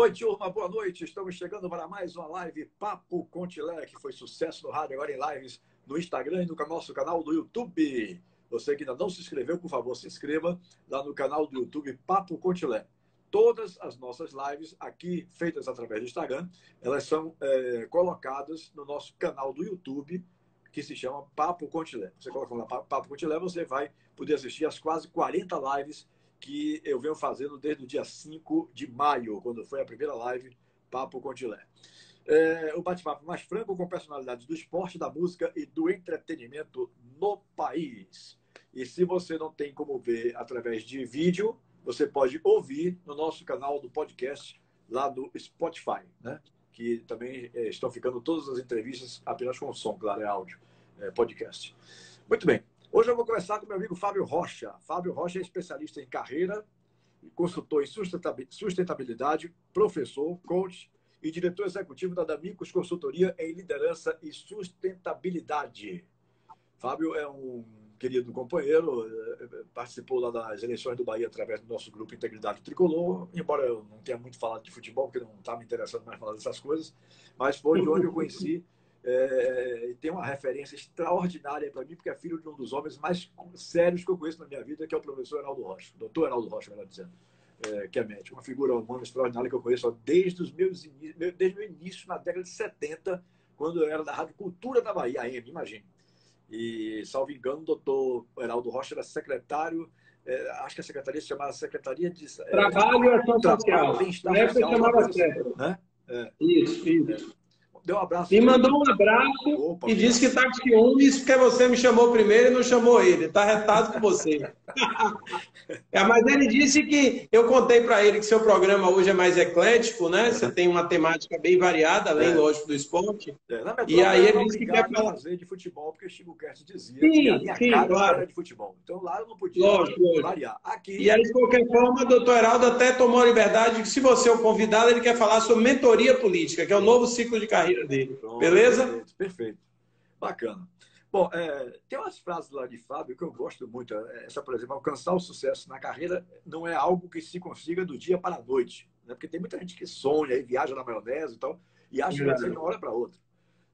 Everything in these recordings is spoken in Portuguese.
Oi, turma, boa noite. Estamos chegando para mais uma live Papo Contilé, que foi sucesso no rádio, agora em lives no Instagram e no nosso canal do YouTube. Você que ainda não se inscreveu, por favor, se inscreva lá no canal do YouTube Papo Contilé. Todas as nossas lives aqui, feitas através do Instagram, elas são é, colocadas no nosso canal do YouTube, que se chama Papo Contilé. Você coloca lá Papo Contilé, você vai poder assistir as quase 40 lives que eu venho fazendo desde o dia 5 de maio, quando foi a primeira live Papo Contilé. É, o bate-papo mais franco com personalidades do esporte, da música e do entretenimento no país. E se você não tem como ver através de vídeo, você pode ouvir no nosso canal do podcast lá do Spotify, né? Que também é, estão ficando todas as entrevistas apenas com som, claro, é áudio, é, podcast. Muito bem. Hoje eu vou começar com meu amigo Fábio Rocha. Fábio Rocha é especialista em carreira, consultor em sustentabilidade, professor, coach e diretor executivo da Damicos Consultoria em Liderança e Sustentabilidade. Fábio é um querido companheiro, eh, participou lá das eleições do Bahia através do nosso grupo Integridade Tricolor, embora eu não tenha muito falado de futebol, porque não está me interessando mais falar dessas coisas, mas foi de onde eu conheci é, tem uma referência extraordinária para mim, porque é filho de um dos homens mais sérios que eu conheço na minha vida, que é o professor Heraldo Rocha, doutor Heraldo Rocha, melhor dizendo é, que é médico. Uma figura humana extraordinária que eu conheço desde, os meus, desde o início, na década de 70, quando eu era da Rádio Cultura da Bahia, AM, imagine. E, salvo engano, o doutor Heraldo Rocha era secretário, é, acho que a secretaria se chamava Secretaria de... É, Trabalho e Ação Social. Bem-estar social. Chamava assim, né? É. Isso, isso. Deu um abraço. Me mandou um abraço Opa, e disse que está com ciúmes porque você me chamou primeiro e não chamou ele. Está retado com você. é, mas ele disse que eu contei para ele que seu programa hoje é mais eclético, né? Você tem uma temática bem variada, além, é. lógico, do esporte. É. e aí ele disse que quer falar de futebol, porque Chico Kert dizia sim, que a minha sim, claro. era de futebol. Então lá eu não podia lógico, variar. Aqui... E aí, de qualquer forma, o doutor Heraldo até tomou a liberdade de que, se você é o convidado, ele quer falar sobre mentoria política, que é o novo ciclo de carreira dele. Pronto, Beleza? Perfeito, perfeito. Bacana. Bom, é, tem umas frases lá de Fábio que eu gosto muito. É, essa, por exemplo, alcançar o sucesso na carreira não é algo que se consiga do dia para a noite. Né? Porque tem muita gente que sonha e viaja na maionese e tal, e acha que vai ser de uma hora para outra.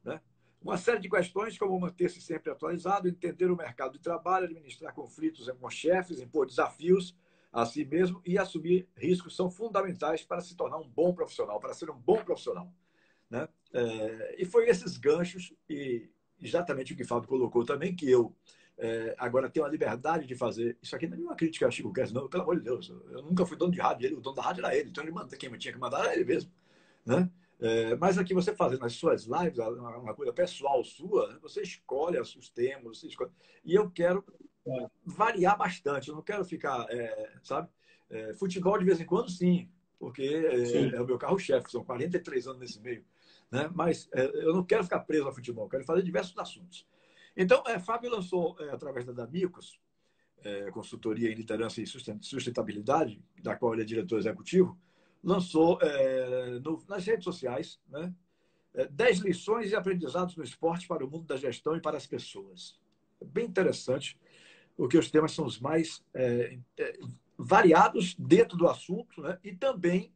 Né? Uma série de questões, como manter-se sempre atualizado, entender o mercado de trabalho, administrar conflitos com chefes, impor desafios a si mesmo e assumir riscos são fundamentais para se tornar um bom profissional, para ser um bom profissional. Né? É, e foi esses ganchos, e exatamente o que o Fábio colocou também, que eu é, agora tenho a liberdade de fazer. Isso aqui não é uma crítica a Chico Guedes, não, pelo amor de Deus. Eu nunca fui dono de rádio, ele, o dono da rádio era ele, então ele manda, quem tinha que mandar era ele mesmo. Né? É, mas aqui você fazendo as suas lives, uma coisa pessoal sua, você escolhe os temas, você escolhe. E eu quero variar bastante, eu não quero ficar, é, sabe? É, futebol de vez em quando, sim, porque é, é o meu carro-chefe, são 43 anos nesse meio. Né? Mas é, eu não quero ficar preso ao futebol, quero fazer diversos assuntos. Então, é, Fábio lançou, é, através da Damicos, é, consultoria em liderança e sustentabilidade, da qual ele é diretor executivo, lançou é, no, nas redes sociais né, 10 é, lições e aprendizados no esporte para o mundo da gestão e para as pessoas. É bem interessante, porque os temas são os mais variados dentro do assunto né, e também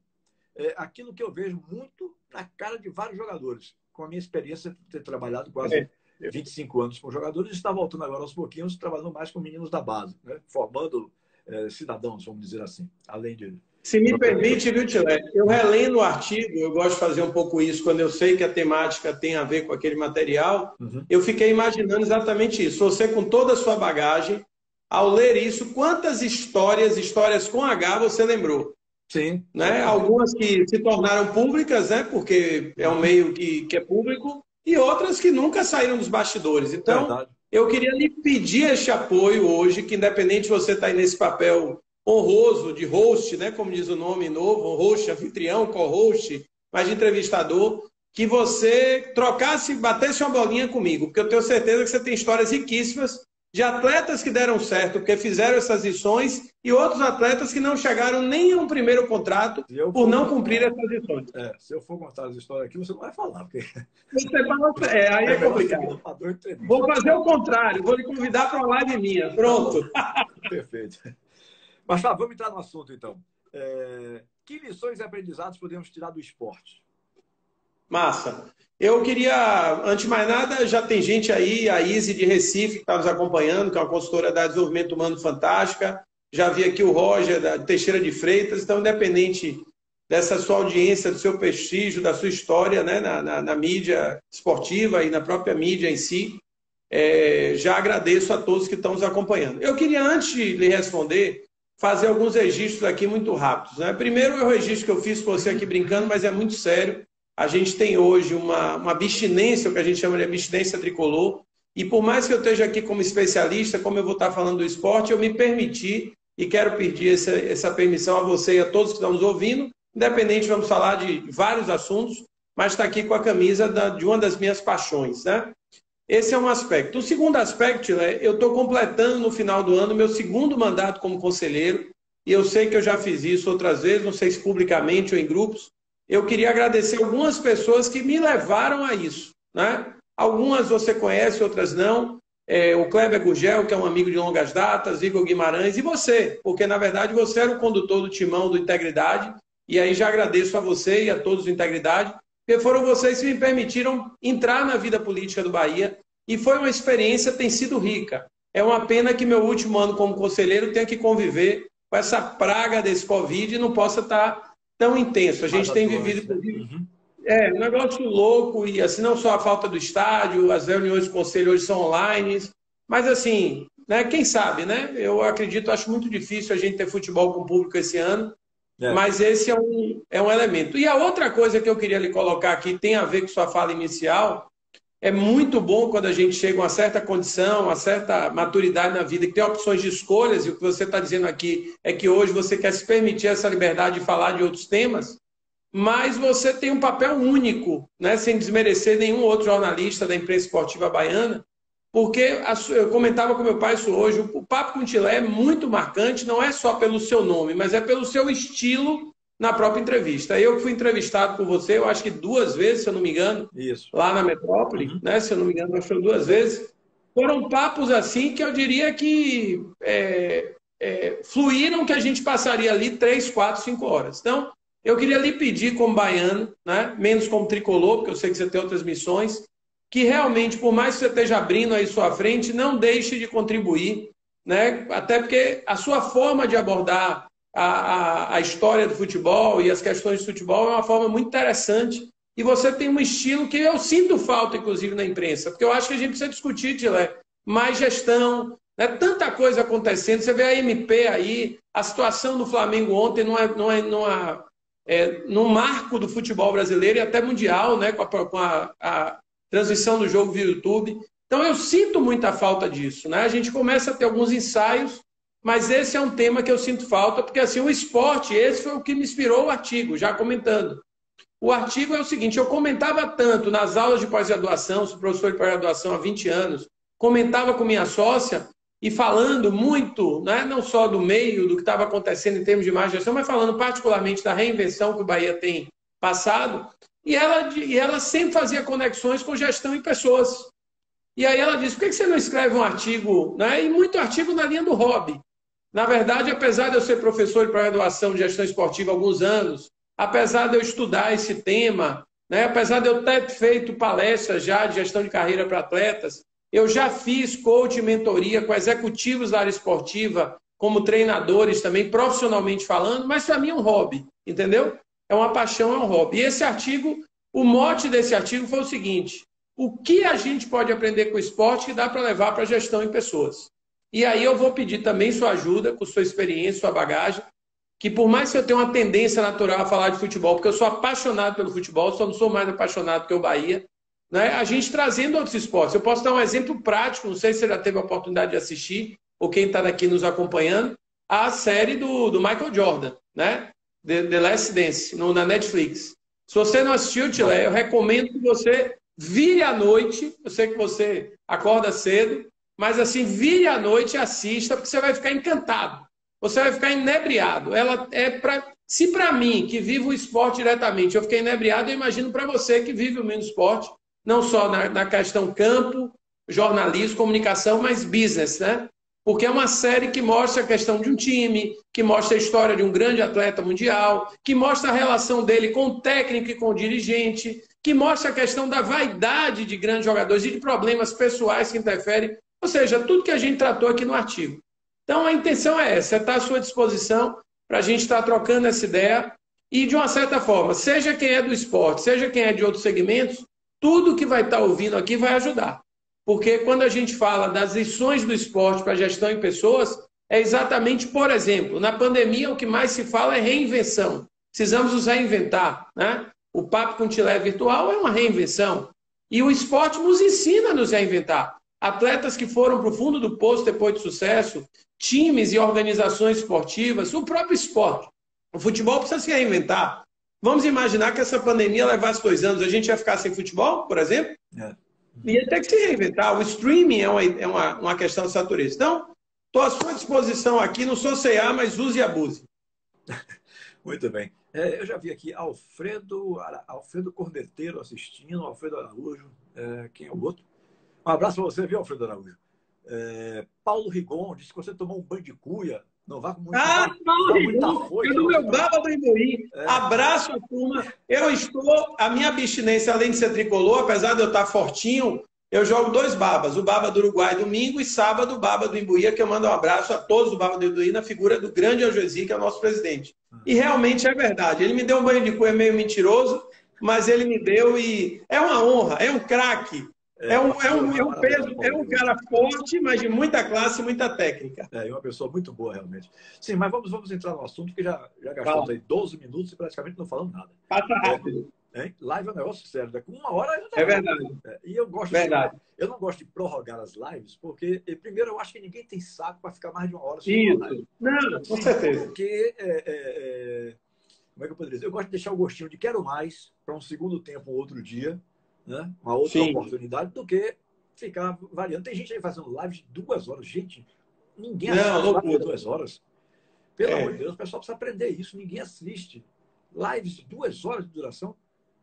aquilo que eu vejo muito na cara de vários jogadores. Com a minha experiência de ter trabalhado quase é. 25 anos com jogadores, está voltando agora aos pouquinhos, trabalhando mais com meninos da base, né? formando é, cidadãos, vamos dizer assim, além de. Se me permite, viu, Tilé? Eu relendo o artigo, eu gosto de fazer um pouco isso quando eu sei que a temática tem a ver com aquele material. Uhum. Eu fiquei imaginando exatamente isso. Você, com toda a sua bagagem, ao ler isso, quantas histórias, histórias com H, você lembrou? Sim. Né? Algumas que se tornaram públicas, né? porque é um meio que, que é público, e outras que nunca saíram dos bastidores. Então, Verdade. eu queria lhe pedir este apoio hoje, que independente de você estar tá nesse papel honroso de host, né? como diz o nome novo, host, anfitrião, co-host, mas de entrevistador, que você trocasse, batesse uma bolinha comigo, porque eu tenho certeza que você tem histórias riquíssimas de atletas que deram certo porque fizeram essas lições e outros atletas que não chegaram nem a um primeiro contrato por não cumprir essas lições. É, se eu for contar as histórias aqui, você não vai falar. Porque... Você fala, é, aí é, é complicado. Vou fazer o contrário, vou lhe convidar para uma live minha. Pronto. Perfeito. Mas tá, vamos entrar no assunto então. É, que lições e aprendizados podemos tirar do esporte? Massa. Eu queria, antes de mais nada, já tem gente aí, a Izzy de Recife, que está nos acompanhando, que é uma consultora da desenvolvimento humano fantástica. Já vi aqui o Roger, da Teixeira de Freitas. Então, independente dessa sua audiência, do seu prestígio, da sua história né, na, na, na mídia esportiva e na própria mídia em si, é, já agradeço a todos que estão nos acompanhando. Eu queria, antes de lhe responder, fazer alguns registros aqui muito rápidos. Né? Primeiro o registro que eu fiz com você aqui brincando, mas é muito sério. A gente tem hoje uma, uma abstinência, o que a gente chama de abstinência tricolor, e por mais que eu esteja aqui como especialista, como eu vou estar falando do esporte, eu me permiti e quero pedir essa, essa permissão a você e a todos que estão nos ouvindo, independente, vamos falar de vários assuntos, mas está aqui com a camisa da, de uma das minhas paixões. Né? Esse é um aspecto. O segundo aspecto, né, eu estou completando no final do ano meu segundo mandato como conselheiro, e eu sei que eu já fiz isso outras vezes, não sei se publicamente ou em grupos. Eu queria agradecer algumas pessoas que me levaram a isso. Né? Algumas você conhece, outras não. É, o Kleber Gurgel, que é um amigo de longas datas, Igor Guimarães, e você, porque na verdade você era o condutor do timão do Integridade, e aí já agradeço a você e a todos do Integridade, porque foram vocês que me permitiram entrar na vida política do Bahia e foi uma experiência, tem sido rica. É uma pena que meu último ano como conselheiro tenha que conviver com essa praga desse Covid e não possa estar tão intenso. A gente tem vivido, uhum. é, um negócio louco, e assim, não só a falta do estádio, as reuniões do conselho hoje são online, mas assim, né, quem sabe, né? Eu acredito, acho muito difícil a gente ter futebol com público esse ano, é. Mas esse é um, é um elemento. E a outra coisa que eu queria lhe colocar aqui tem a ver com sua fala inicial. É muito bom quando a gente chega a uma certa condição, uma certa maturidade na vida, que tem opções de escolhas, e o que você está dizendo aqui é que hoje você quer se permitir essa liberdade de falar de outros temas, mas você tem um papel único, né, sem desmerecer nenhum outro jornalista da imprensa esportiva baiana, porque eu comentava com meu pai isso hoje, o Papo com Tilé é muito marcante, não é só pelo seu nome, mas é pelo seu estilo na própria entrevista. Eu fui entrevistado por você, eu acho que duas vezes, se eu não me engano, isso. lá na Metrópole, uhum. né? Se eu não me engano, acho que duas vezes. Foram papos assim que eu diria que é, é, fluíram que a gente passaria ali três, quatro, cinco horas. Então, eu queria lhe pedir como baiano, né? menos como tricolor, porque eu sei que você tem outras missões, que realmente, por mais que você esteja abrindo aí sua frente, não deixe de contribuir, né? Até porque a sua forma de abordar a, a, a história do futebol e as questões de futebol é uma forma muito interessante. E você tem um estilo que eu sinto falta, inclusive, na imprensa, porque eu acho que a gente precisa discutir, Tilé, mais gestão, né? tanta coisa acontecendo. Você vê a MP aí, a situação do Flamengo ontem não é, não é, não é, é no marco do futebol brasileiro e até mundial, né? com, a, com a, a transmissão do jogo via YouTube. Então eu sinto muita falta disso, né? A gente começa a ter alguns ensaios, mas esse é um tema que eu sinto falta, porque assim, o esporte, esse foi o que me inspirou o artigo, já comentando. O artigo é o seguinte, eu comentava tanto nas aulas de pós-graduação, sou professor de pós-graduação há 20 anos, comentava com minha sócia e falando muito, né, não só do meio, do que estava acontecendo em termos de gestão, mas falando particularmente da reinvenção que o Bahia tem passado, e ela, e ela sempre fazia conexões com gestão e pessoas. E aí ela disse: por que você não escreve um artigo? Né? E muito artigo na linha do hobby. Na verdade, apesar de eu ser professor de graduação de gestão esportiva há alguns anos, apesar de eu estudar esse tema, né? apesar de eu ter feito palestras já de gestão de carreira para atletas, eu já fiz coach e mentoria com executivos da área esportiva, como treinadores também, profissionalmente falando, mas para mim é um hobby, entendeu? é uma paixão, é um hobby. E esse artigo, o mote desse artigo foi o seguinte: o que a gente pode aprender com o esporte que dá para levar para a gestão em pessoas? E aí eu vou pedir também sua ajuda, com sua experiência, sua bagagem, que por mais que eu tenha uma tendência natural a falar de futebol, porque eu sou apaixonado pelo futebol, só não sou mais apaixonado que o Bahia, né? a gente trazendo outros esportes. Eu posso dar um exemplo prático, não sei se você já teve a oportunidade de assistir, ou quem está aqui nos acompanhando, a série do, do Michael Jordan, né? The, The Last Dance, no, na Netflix. Se você não assistiu, Tilé, eu recomendo que você vire à noite. Eu sei que você acorda cedo, mas assim, vire à noite e assista, porque você vai ficar encantado. Você vai ficar inebriado. Ela é para. Se para mim, que vivo o esporte diretamente, eu fiquei inebriado, eu imagino para você que vive o menos esporte, não só na, na questão campo, jornalismo, comunicação, mas business, né? porque é uma série que mostra a questão de um time, que mostra a história de um grande atleta mundial, que mostra a relação dele com o técnico e com o dirigente, que mostra a questão da vaidade de grandes jogadores e de problemas pessoais que interferem. Ou seja, tudo que a gente tratou aqui no artigo. Então a intenção é essa, é estar à sua disposição para a gente estar trocando essa ideia e, de uma certa forma, seja quem é do esporte, seja quem é de outros segmentos, tudo que vai estar ouvindo aqui vai ajudar. Porque quando a gente fala das lições do esporte para gestão em pessoas, é exatamente, por exemplo, na pandemia o que mais se fala é reinvenção. Precisamos nos reinventar. Né? O Papo com Tilé Virtual é uma reinvenção. E o esporte nos ensina a nos reinventar. Atletas que foram para o fundo do poço depois de sucesso, times e organizações esportivas, o próprio esporte. O futebol precisa se reinventar. Vamos imaginar que essa pandemia levasse dois anos, a gente ia ficar sem futebol, por exemplo? É ia ter que se reinventar. O streaming é uma, é uma, uma questão natureza. Então, estou à sua disposição aqui, não sou CA, mas use e abuse. Muito bem. É, eu já vi aqui Alfredo, Alfredo Corneteiro assistindo, Alfredo Araújo. É, quem é o outro? Um abraço para você, viu, Alfredo Araújo? É, Paulo Rigon disse que você tomou um banho de cuia. Não vá com muito Ah, Paulo Rigon, eu do meu baba do Imbuí. É. Abraço a turma. Eu estou, a minha abstinência, além de ser tricolor, apesar de eu estar fortinho, eu jogo dois babas. O baba do Uruguai domingo e sábado o baba do Imbuí, que eu mando um abraço a todos do baba do Imbuí na figura do grande Algesi, que é o nosso presidente. E realmente é verdade. Ele me deu um banho de cuia meio mentiroso, mas ele me deu e é uma honra, é um craque. É, é, um, é, um, é um peso, é um cara forte, mas de muita classe e muita técnica. É, uma pessoa muito boa, realmente. Sim, mas vamos, vamos entrar no assunto, que já, já gastamos aí 12 minutos e praticamente não falamos nada. Passa rápido. É, live é um negócio sério, daqui uma hora já tá É verdade. É, e eu gosto verdade. De, eu não gosto de prorrogar as lives, porque, primeiro, eu acho que ninguém tem saco para ficar mais de uma hora. Isso. Não, com certeza. Porque, é, é, é, como é que eu poderia dizer? Eu gosto de deixar o gostinho de quero mais para um segundo tempo, um outro dia né? uma outra Sim. oportunidade, do que ficar variando. Tem gente aí fazendo live de duas horas. Gente, ninguém assiste duas horas. Pelo é. amor de Deus, o pessoal precisa aprender isso. Ninguém assiste. Lives de duas horas de duração.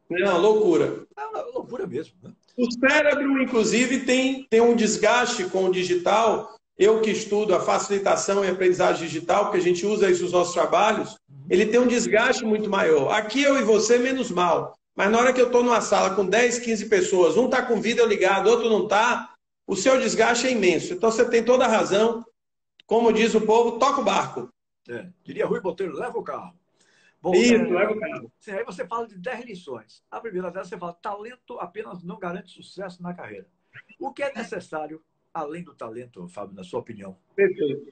Não, loucura. É uma loucura mesmo. Né? O cérebro, inclusive, tem, tem um desgaste com o digital. Eu que estudo a facilitação e aprendizagem digital, porque a gente usa isso nos nossos trabalhos, uhum. ele tem um desgaste muito maior. Aqui eu e você, menos mal. Mas na hora que eu estou numa sala com 10, 15 pessoas, um está com vídeo ligado, outro não está, o seu desgaste é imenso. Então você tem toda a razão. Como diz o povo, toca o barco. É, diria Rui Botelho, leva o carro. Bom, Isso, é, leva o carro. Aí você fala de 10 lições. A primeira delas você fala, talento apenas não garante sucesso na carreira. O que é necessário, além do talento, Fábio, na sua opinião? Perfeito.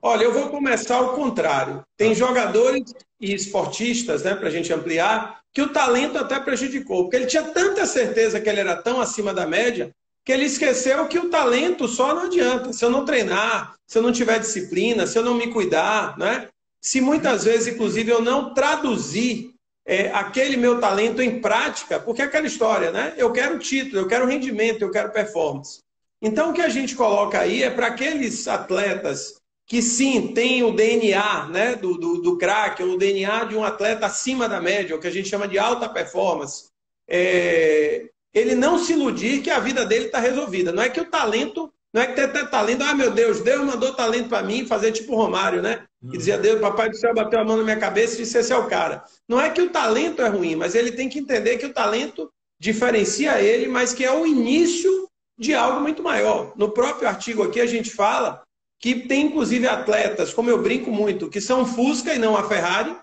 Olha, eu vou começar ao contrário. Tem jogadores e esportistas, né, para a gente ampliar, que o talento até prejudicou, porque ele tinha tanta certeza que ele era tão acima da média que ele esqueceu que o talento só não adianta. Se eu não treinar, se eu não tiver disciplina, se eu não me cuidar, né? Se muitas vezes, inclusive, eu não traduzir é, aquele meu talento em prática, porque é aquela história, né? Eu quero título, eu quero rendimento, eu quero performance. Então, o que a gente coloca aí é para aqueles atletas que sim tem o DNA né, do, do, do craque, o DNA de um atleta acima da média, o que a gente chama de alta performance, é, ele não se iludir que a vida dele está resolvida. Não é que o talento, não é que ter talento, ah, meu Deus, Deus mandou talento para mim fazer tipo Romário, né? Que dizia, uhum. Deus, papai do céu bateu a mão na minha cabeça e disse, esse é o cara. Não é que o talento é ruim, mas ele tem que entender que o talento diferencia ele, mas que é o início de algo muito maior. No próprio artigo aqui a gente fala que tem inclusive atletas, como eu brinco muito, que são Fusca e não a Ferrari,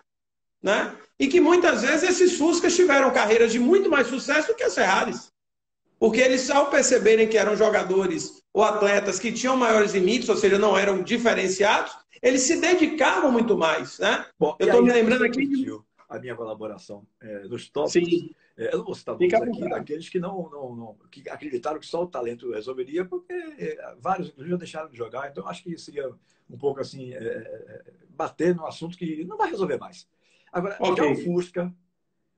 né? E que muitas vezes esses Fuscas tiveram carreiras de muito mais sucesso do que as Ferraris. Porque eles, ao perceberem que eram jogadores ou atletas que tinham maiores limites, ou seja, não eram diferenciados, eles se dedicavam muito mais, né? Bom, eu estou me lembrando aqui. A minha colaboração é, nos tópicos. Sim. É, eu não vou citar nomes aqui daqueles que não, não, não, que acreditaram que só o talento resolveria, porque é, vários já deixaram de jogar. Então, acho que seria um pouco assim, é, é, bater no assunto que não vai resolver mais. Agora, okay. já o Fusca,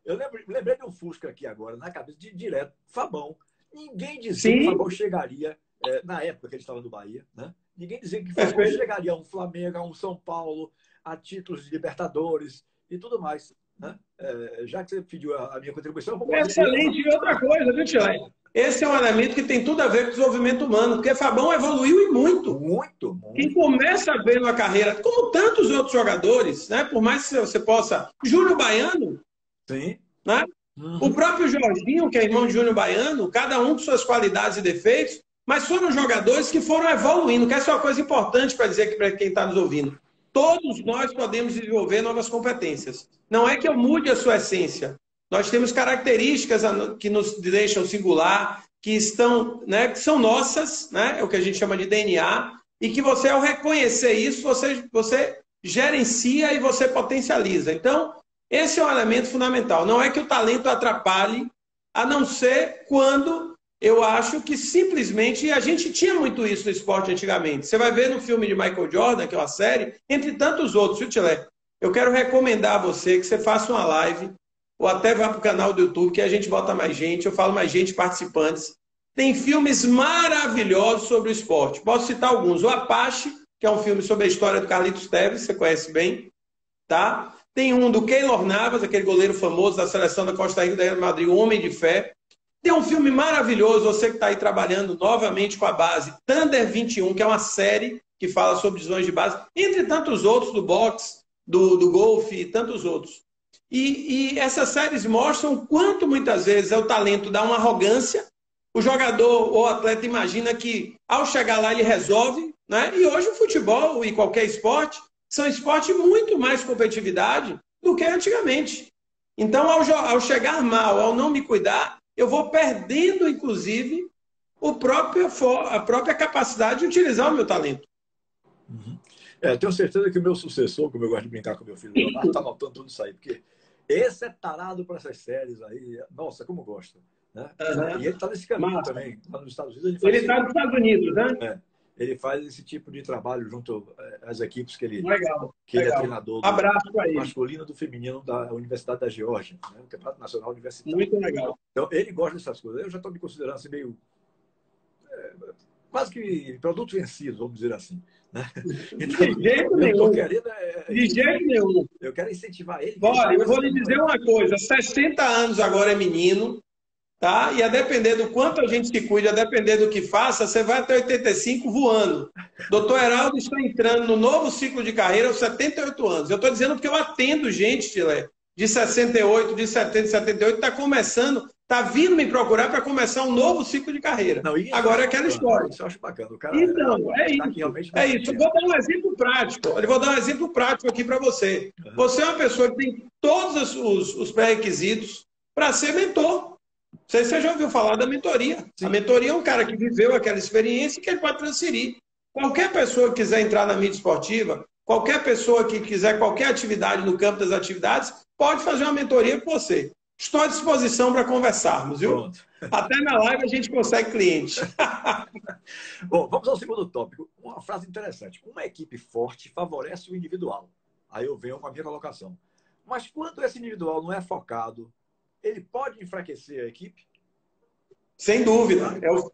eu lembro, lembrei de um Fusca aqui agora, na cabeça, de direto, Fabão. Ninguém dizia Sim. que o Fabão chegaria, é, na época que ele estava no Bahia, né? Ninguém dizia que o Fabão chegaria a um Flamengo, a um São Paulo, a títulos de Libertadores e tudo mais. Né? É, já que você pediu a, minha contribuição, vou Excelente. E outra coisa, viu, Tilé? esse é um elemento que tem tudo a ver com o desenvolvimento humano, porque Fabão evoluiu e muito. Muito, muito. Quem começa a ver na carreira, como tantos outros jogadores, né? por mais que você possa. Júnior Baiano. Sim. Né? Uhum. O próprio Jorginho, que é irmão de Júnior Baiano, cada um com suas qualidades e defeitos, mas foram jogadores que foram evoluindo, que essa é uma coisa importante para dizer para quem está nos ouvindo. Todos nós podemos desenvolver novas competências. Não é que eu mude a sua essência. Nós temos características que nos deixam singular, que estão, né, que são nossas, né, é o que a gente chama de DNA, e que você, ao reconhecer isso, você, você gerencia e você potencializa. Então, esse é um elemento fundamental. Não é que o talento atrapalhe, a não ser quando eu acho que simplesmente, a gente tinha muito isso no esporte antigamente. Você vai ver no filme de Michael Jordan, que é uma série, entre tantos outros, viu, Tilé? Eu quero recomendar a você que você faça uma live, ou até vá para o canal do YouTube, que a gente bota mais gente, eu falo mais gente, participantes. Tem filmes maravilhosos sobre o esporte. Posso citar alguns. O Apache, que é um filme sobre a história do Carlitos Teves, você conhece bem, tá? Tem um do Keylor Navas, aquele goleiro famoso da seleção da Costa Rica da Madrid, o Homem de Fé. Tem um filme maravilhoso, você que está aí trabalhando novamente com a base, Thunder 21, que é uma série que fala sobre visões de base, entre tantos outros do boxe, do, do golfe e tantos outros. E, e essas séries mostram quanto muitas vezes é o talento dá uma arrogância, o jogador ou atleta imagina que ao chegar lá ele resolve, né? E hoje o futebol e qualquer esporte são esportes muito mais competitividade do que antigamente. Então, ao, ao chegar mal, ao não me cuidar, eu vou perdendo, inclusive, o próprio, a própria capacidade de utilizar o meu talento. Uhum. É, tenho certeza que o meu sucessor, como eu gosto de brincar com meu filho Leonardo, está anotando tudo isso aí, porque esse é tarado para essas séries aí. Nossa, como gosta. Né? Uhum. E ele está nesse caminho Massa. também. Lá nos Estados Unidos. Ele está nos Estados Unidos, né? É, ele faz esse tipo de trabalho junto é, às equipes que ele, legal, que legal. ele é treinador do, Abraço do masculino do feminino da Universidade da Geórgia, né? o Campeonato Nacional Universitário. Muito legal. Então, ele gosta dessas coisas. Eu já estou me considerando assim meio. É, quase que produto vencido, vamos dizer assim. Né? Então, de jeito nenhum. Querendo, é, de jeito nenhum. Eu quero incentivar ele. Olha, eu vou lhe dizer uma coisa: 60 anos agora é menino, tá? E a depender do quanto a gente se cuide, a depender do que faça, você vai até 85 voando. Doutor Heraldo está entrando no novo ciclo de carreira aos 78 anos. Eu estou dizendo porque eu atendo gente, Tilé, de 68, de 70, 78, está começando Está vindo me procurar para começar um novo ciclo de carreira. Não, Agora é aquela história. Isso eu acho bacana. O cara então, é, é isso. É isso. Vou dar um exemplo prático. Eu vou dar um exemplo prático aqui para você. Você é uma pessoa que tem todos os, os pré-requisitos para ser mentor. Não sei se você já ouviu falar da mentoria. Sim. A mentoria é um cara que viveu aquela experiência que ele pode transferir. Qualquer pessoa que quiser entrar na mídia esportiva, qualquer pessoa que quiser qualquer atividade no campo das atividades, pode fazer uma mentoria com você. Estou à disposição para conversarmos, viu? Pronto. Até na live a gente consegue cliente. Bom, vamos ao segundo tópico. Uma frase interessante. Uma equipe forte favorece o individual. Aí eu venho com a minha colocação. Mas quando esse individual não é focado, ele pode enfraquecer a equipe? Sem dúvida. É o...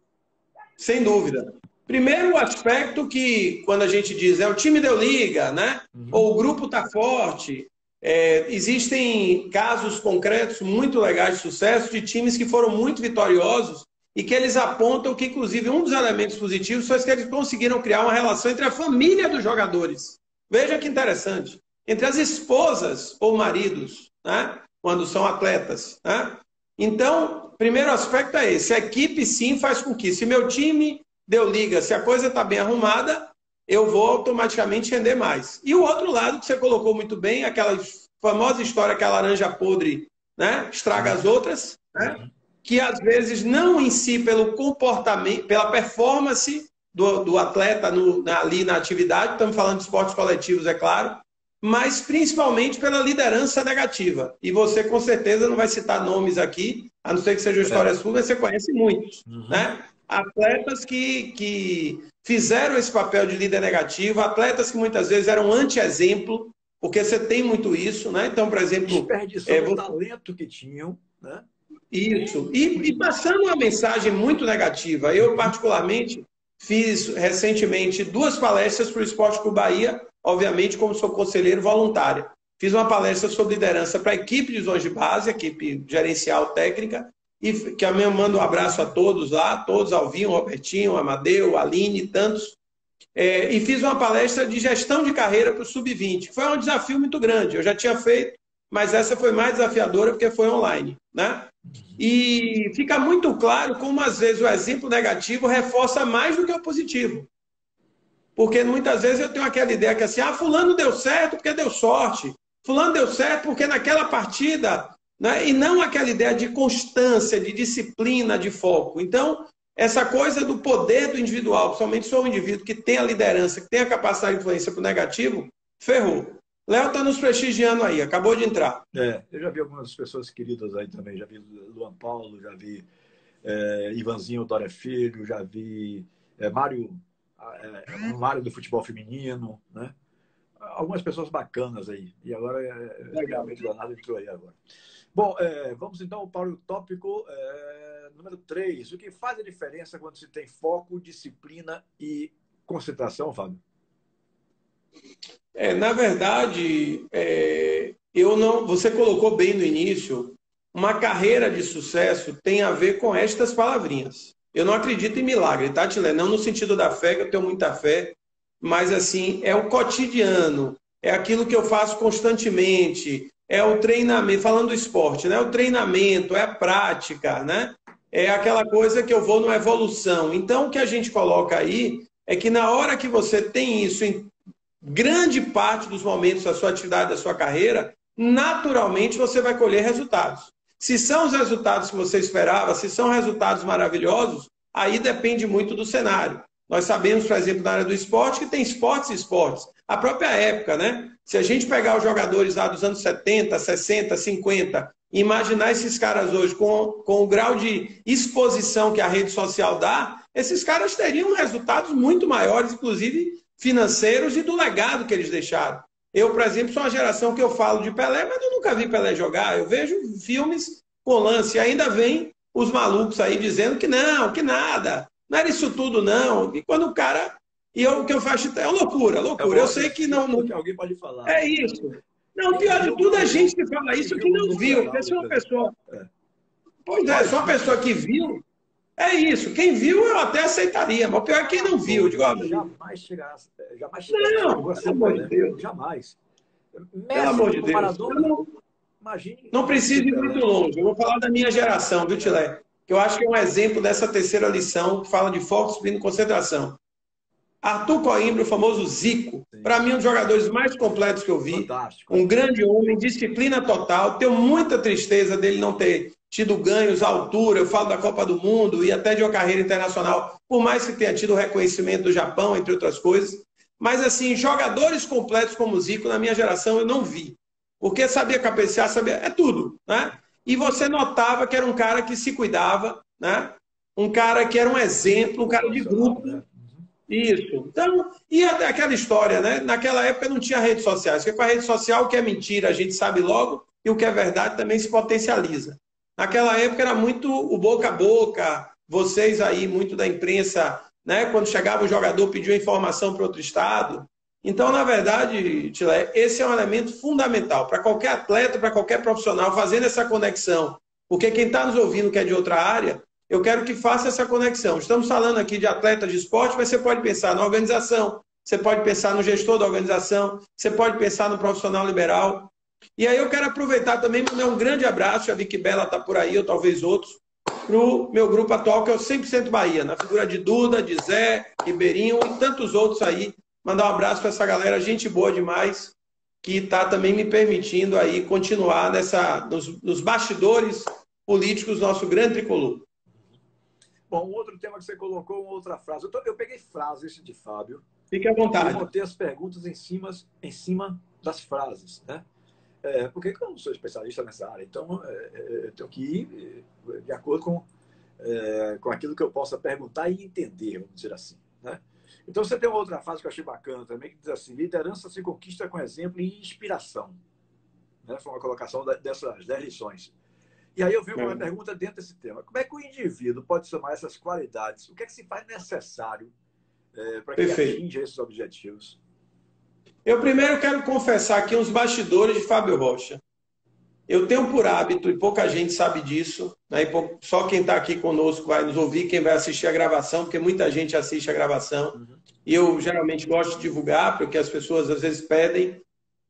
Sem dúvida. Primeiro aspecto que, quando a gente diz é o time deu liga, né? Uhum. Ou o grupo está forte, é, existem casos concretos muito legais de sucesso de times que foram muito vitoriosos e que eles apontam que, inclusive, um dos elementos positivos foi que eles conseguiram criar uma relação entre a família dos jogadores. Veja que interessante. Entre as esposas ou maridos, né? Quando são atletas. Né? Então, primeiro aspecto é esse. A equipe, sim, faz com que, se meu time deu liga, se a coisa está bem arrumada, eu vou automaticamente render mais. E o outro lado que você colocou muito bem, aquela famosa história que a laranja podre né, estraga as outras, né, que às vezes não em si pelo comportamento, pela performance do, do atleta no, ali na atividade, estamos falando de esportes coletivos, é claro, mas principalmente pela liderança negativa. E você com certeza não vai citar nomes aqui, a não ser que seja história é. sua, mas você conhece muitos. Uhum. Né? Atletas que, que fizeram esse papel de líder negativo, atletas que muitas vezes eram anti-exemplo, porque você tem muito isso, né? Então, por exemplo. Desperdiçou é, o talento que tinham, né? Isso. E, e, passando uma mensagem muito negativa. Eu, particularmente, fiz recentemente duas palestras para o Esporte Clube Bahia, obviamente, como sou conselheiro voluntário. Fiz uma palestra sobre liderança para a equipe de zonas de base, equipe gerencial técnica, e que eu mando um abraço a todos lá, todos, Alvinho, Robertinho, Amadeu, Aline, tantos. É, e fiz uma palestra de gestão de carreira para o Sub-20. Foi um desafio muito grande. Eu já tinha feito, mas essa foi mais desafiadora porque foi online. Né? E fica muito claro como, às vezes, o exemplo negativo reforça mais do que o positivo. Porque muitas vezes eu tenho aquela ideia que assim, ah, fulano deu certo porque deu sorte. Fulano deu certo porque naquela partida, né? e não aquela ideia de constância, de disciplina, de foco. Então, essa coisa do poder do individual, principalmente se for um indivíduo que tem a liderança, que tem a capacidade de influência para o negativo, ferrou. Léo está nos prestigiando aí, acabou de entrar. É, eu já vi algumas pessoas queridas aí também, já vi Luan Paulo, já vi é, Ivanzinho Dória Filho, já vi é, Mário é, é área do futebol feminino, né? Algumas pessoas bacanas aí. E agora é, é realmente danado entrou aí agora. Bom, é, vamos então para o tópico é, número 3. O que faz a diferença quando se tem foco, disciplina e concentração, Fábio? É, na verdade, é, eu não. Você colocou bem no início. Uma carreira de sucesso tem a ver com estas palavrinhas. Eu não acredito em milagre, tá, Tilé? Não no sentido da fé, que eu tenho muita fé, mas assim, é o cotidiano, é aquilo que eu faço constantemente, é o treinamento, falando do esporte, né? O treinamento, é a prática, né? É aquela coisa que eu vou numa evolução. Então, o que a gente coloca aí é que na hora que você tem isso em grande parte dos momentos da sua atividade, da sua carreira, naturalmente você vai colher resultados. Se são os resultados que você esperava, se são resultados maravilhosos, aí depende muito do cenário. Nós sabemos, por exemplo, na área do esporte, que tem esportes e esportes. A própria época, né? Se a gente pegar os jogadores lá dos anos 70, 60, 50, e imaginar esses caras hoje com, com o grau de exposição que a rede social dá, esses caras teriam resultados muito maiores, inclusive financeiros e do legado que eles deixaram. Eu, por exemplo, sou uma geração que eu falo de Pelé, mas eu nunca vi Pelé jogar. Eu vejo filmes com lance e ainda vem os malucos aí dizendo que não, que nada, não era isso tudo não. E quando o cara e eu, o que eu faço é loucura, loucura. Eu sei que não, não. Que alguém pode falar. É isso. Não, pior de tudo, a gente que fala isso que não viu. Porque se uma pessoa. É. Pois é, se uma pessoa que viu, é isso. Quem viu eu até aceitaria, mas o pior é quem não viu. Digo, ó, jamais chegar. Jamais chegar não, pelo amor de Deus. Jamais. Messi, pelo amor de Deus. Não, imagine. Não precisa ir muito longe. Eu vou falar da minha geração, viu, Tilé? Que eu acho que é um exemplo dessa terceira lição que fala de foco, disciplina e concentração. Arthur Coimbra, o famoso Zico, para mim, um dos jogadores mais completos que eu vi. Fantástico. Um grande homem, disciplina total. Tenho muita tristeza dele não ter tido ganhos à altura, eu falo da Copa do Mundo e até de uma carreira internacional, por mais que tenha tido reconhecimento do Japão, entre outras coisas. Mas, assim, jogadores completos como o Zico, na minha geração, eu não vi. Porque sabia cabecear, sabia. É tudo, né? E você notava que era um cara que se cuidava, né? Um cara que era um exemplo, um cara de grupo. Isso. Então, e aquela história, né? Naquela época não tinha redes sociais. Porque com a rede social, o que é mentira, a gente sabe logo, e o que é verdade também se potencializa. Naquela época era muito o boca a boca, vocês aí, muito da imprensa, né? Quando chegava o jogador, pediu informação para outro estado. Então, na verdade, Tilé, esse é um elemento fundamental para qualquer atleta, para qualquer profissional, fazendo essa conexão. Porque quem está nos ouvindo que é de outra área, eu quero que faça essa conexão. Estamos falando aqui de atleta de esporte, mas você pode pensar na organização, você pode pensar no gestor da organização, você pode pensar no profissional liberal. E aí eu quero aproveitar também e mandar um grande abraço, a Vicky Bela está por aí, ou talvez outros, para o meu grupo atual, que é o 100% Bahia, na figura de Duda, de Zé, Ribeirinho e tantos outros aí. Mandar um abraço para essa galera, gente boa demais, que está também me permitindo aí continuar nessa, nos, nos bastidores políticos do nosso grande tricolor. Bom, um outro tema que você colocou, uma outra frase. Eu, tô, eu peguei frases de Fábio. Fique à vontade. Eu botei as perguntas em cima, em cima das frases, né? É, porque eu não sou especialista nessa área, então é, é, eu tenho que ir é, de acordo com, é, com aquilo que eu possa perguntar e entender, vamos dizer assim. Né? Então você tem uma outra frase que eu achei bacana também, que diz assim: liderança se conquista com exemplo e inspiração. Né? Foi uma colocação dessas 10 lições. E aí eu com uma pergunta dentro desse tema: como é que o indivíduo pode somar essas qualidades? O que é que se faz necessário é, para que ele atinja esses objetivos? Eu primeiro quero confessar aqui uns bastidores de Fábio Rocha. eu tenho por hábito, e pouca gente sabe disso, né? só quem está aqui conosco vai nos ouvir, quem vai assistir a gravação, porque muita gente assiste a gravação. Uhum. E eu geralmente gosto de divulgar, porque as pessoas às vezes pedem.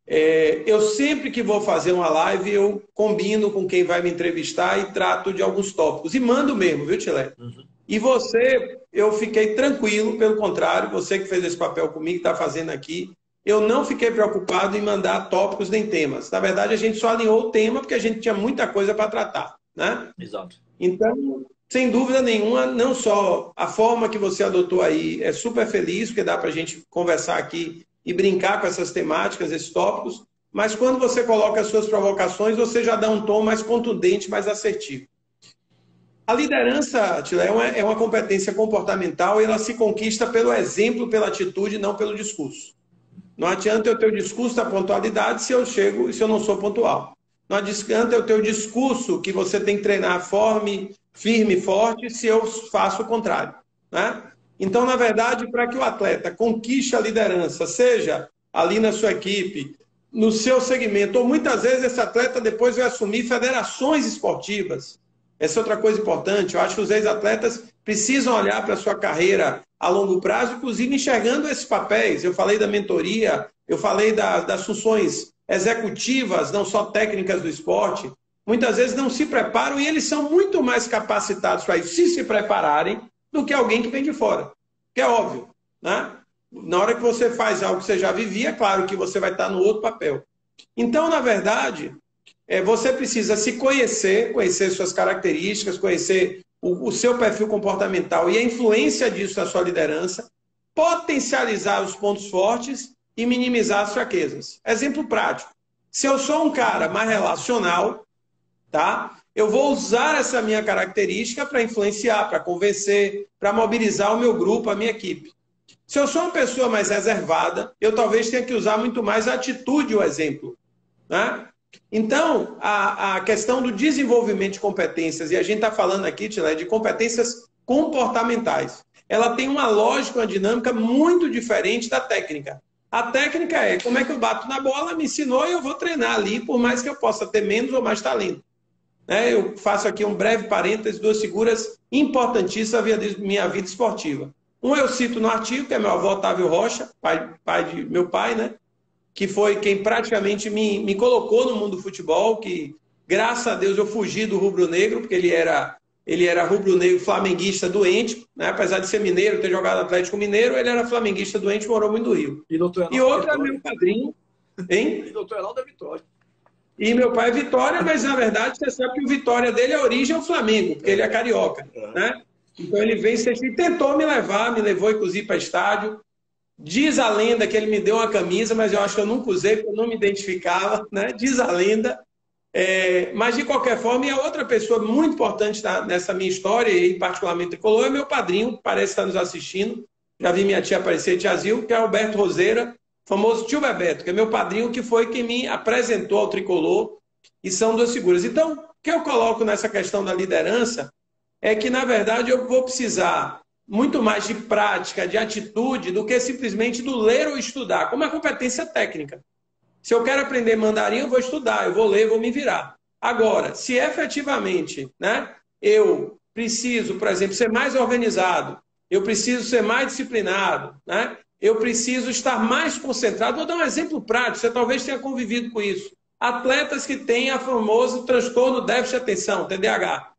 É, eu sempre que vou fazer uma live, eu combino com quem vai me entrevistar e trato de alguns tópicos. E mando mesmo, viu, Tilé? Uhum. E você, eu fiquei tranquilo, pelo contrário, você que fez esse papel comigo, está fazendo aqui, eu não fiquei preocupado em mandar tópicos nem temas. Na verdade, a gente só alinhou o tema porque a gente tinha muita coisa para tratar. Né? Exato. Então, sem dúvida nenhuma, não só a forma que você adotou aí é super feliz, porque dá para a gente conversar aqui e brincar com essas temáticas, esses tópicos, mas quando você coloca as suas provocações, você já dá um tom mais contundente, mais assertivo. A liderança, Tila, é uma, é uma competência comportamental e ela se conquista pelo exemplo, pela atitude, não pelo discurso. Não adianta eu ter o discurso da pontualidade se eu chego e se eu não sou pontual. Não adianta eu ter o discurso que você tem que treinar forme, firme forte se eu faço o contrário. Né? Então, na verdade, para que o atleta conquiste a liderança, seja ali na sua equipe, no seu segmento, ou muitas vezes esse atleta depois vai assumir federações esportivas. Essa é outra coisa importante. Eu acho que os ex-atletas precisam olhar para a sua carreira a longo prazo, inclusive enxergando esses papéis. Eu falei da mentoria, eu falei da, das funções executivas, não só técnicas do esporte. Muitas vezes não se preparam e eles são muito mais capacitados para isso, se se prepararem, do que alguém que vem de fora. Que é óbvio. Né? Na hora que você faz algo que você já vivia, é claro que você vai estar no outro papel. Então, na verdade, é, você precisa se conhecer, conhecer suas características, conhecer o, o seu perfil comportamental e a influência disso na sua liderança, potencializar os pontos fortes e minimizar as fraquezas. Exemplo prático. Se eu sou um cara mais relacional, tá? Eu vou usar essa minha característica para influenciar, para convencer, para mobilizar o meu grupo, a minha equipe. Se eu sou uma pessoa mais reservada, eu talvez tenha que usar muito mais a atitude o exemplo. Né? Então, a, a questão do desenvolvimento de competências, e a gente está falando aqui, Tilé, de competências comportamentais, ela tem uma lógica, uma dinâmica muito diferente da técnica. A técnica é como é que eu bato na bola, me ensinou e eu vou treinar ali, por mais que eu possa ter menos ou mais talento. Né? Eu faço aqui um breve parênteses, duas figuras importantíssimas da minha vida esportiva. Um eu cito no artigo, que é meu avô Otávio Rocha, pai, pai de meu pai, né? Que foi quem praticamente me, me colocou no mundo do futebol, que graças a Deus eu fugi do rubro-negro, porque ele era ele era rubro-negro flamenguista doente, né? apesar de ser mineiro, ter jogado Atlético Mineiro, ele era flamenguista doente, morou muito no Rio. E, e outro é meu padrinho, hein? E doutor Heraldo é Vitória. E meu pai é Vitória, mas na verdade você sabe que o Vitória dele, a origem é o Flamengo, porque ele é carioca, né? Então ele vem e tentou me levar, me levou inclusive para estádio, Diz a lenda que ele me deu uma camisa, mas eu acho que eu nunca usei, porque eu não me identificava, né? Diz a lenda. É, mas, de qualquer forma, e a outra pessoa muito importante nessa minha história, e particularmente tricolor, é meu padrinho, que parece estar nos assistindo. Já vi minha tia aparecer, tia que é Alberto Roseira, famoso tio Bebeto, que é meu padrinho, que foi quem me apresentou ao tricolor, e são duas figuras. Então, o que eu coloco nessa questão da liderança é que, na verdade, eu vou precisar muito mais de prática, de atitude, do que simplesmente do ler ou estudar, como é competência técnica. Se eu quero aprender mandarim, eu vou estudar, eu vou ler, vou me virar. Agora, se efetivamente né, eu preciso, por exemplo, ser mais organizado, eu preciso ser mais disciplinado, né, eu preciso estar mais concentrado. Vou dar um exemplo prático, você talvez tenha convivido com isso. Atletas que têm a famoso transtorno déficit de atenção, TDAH.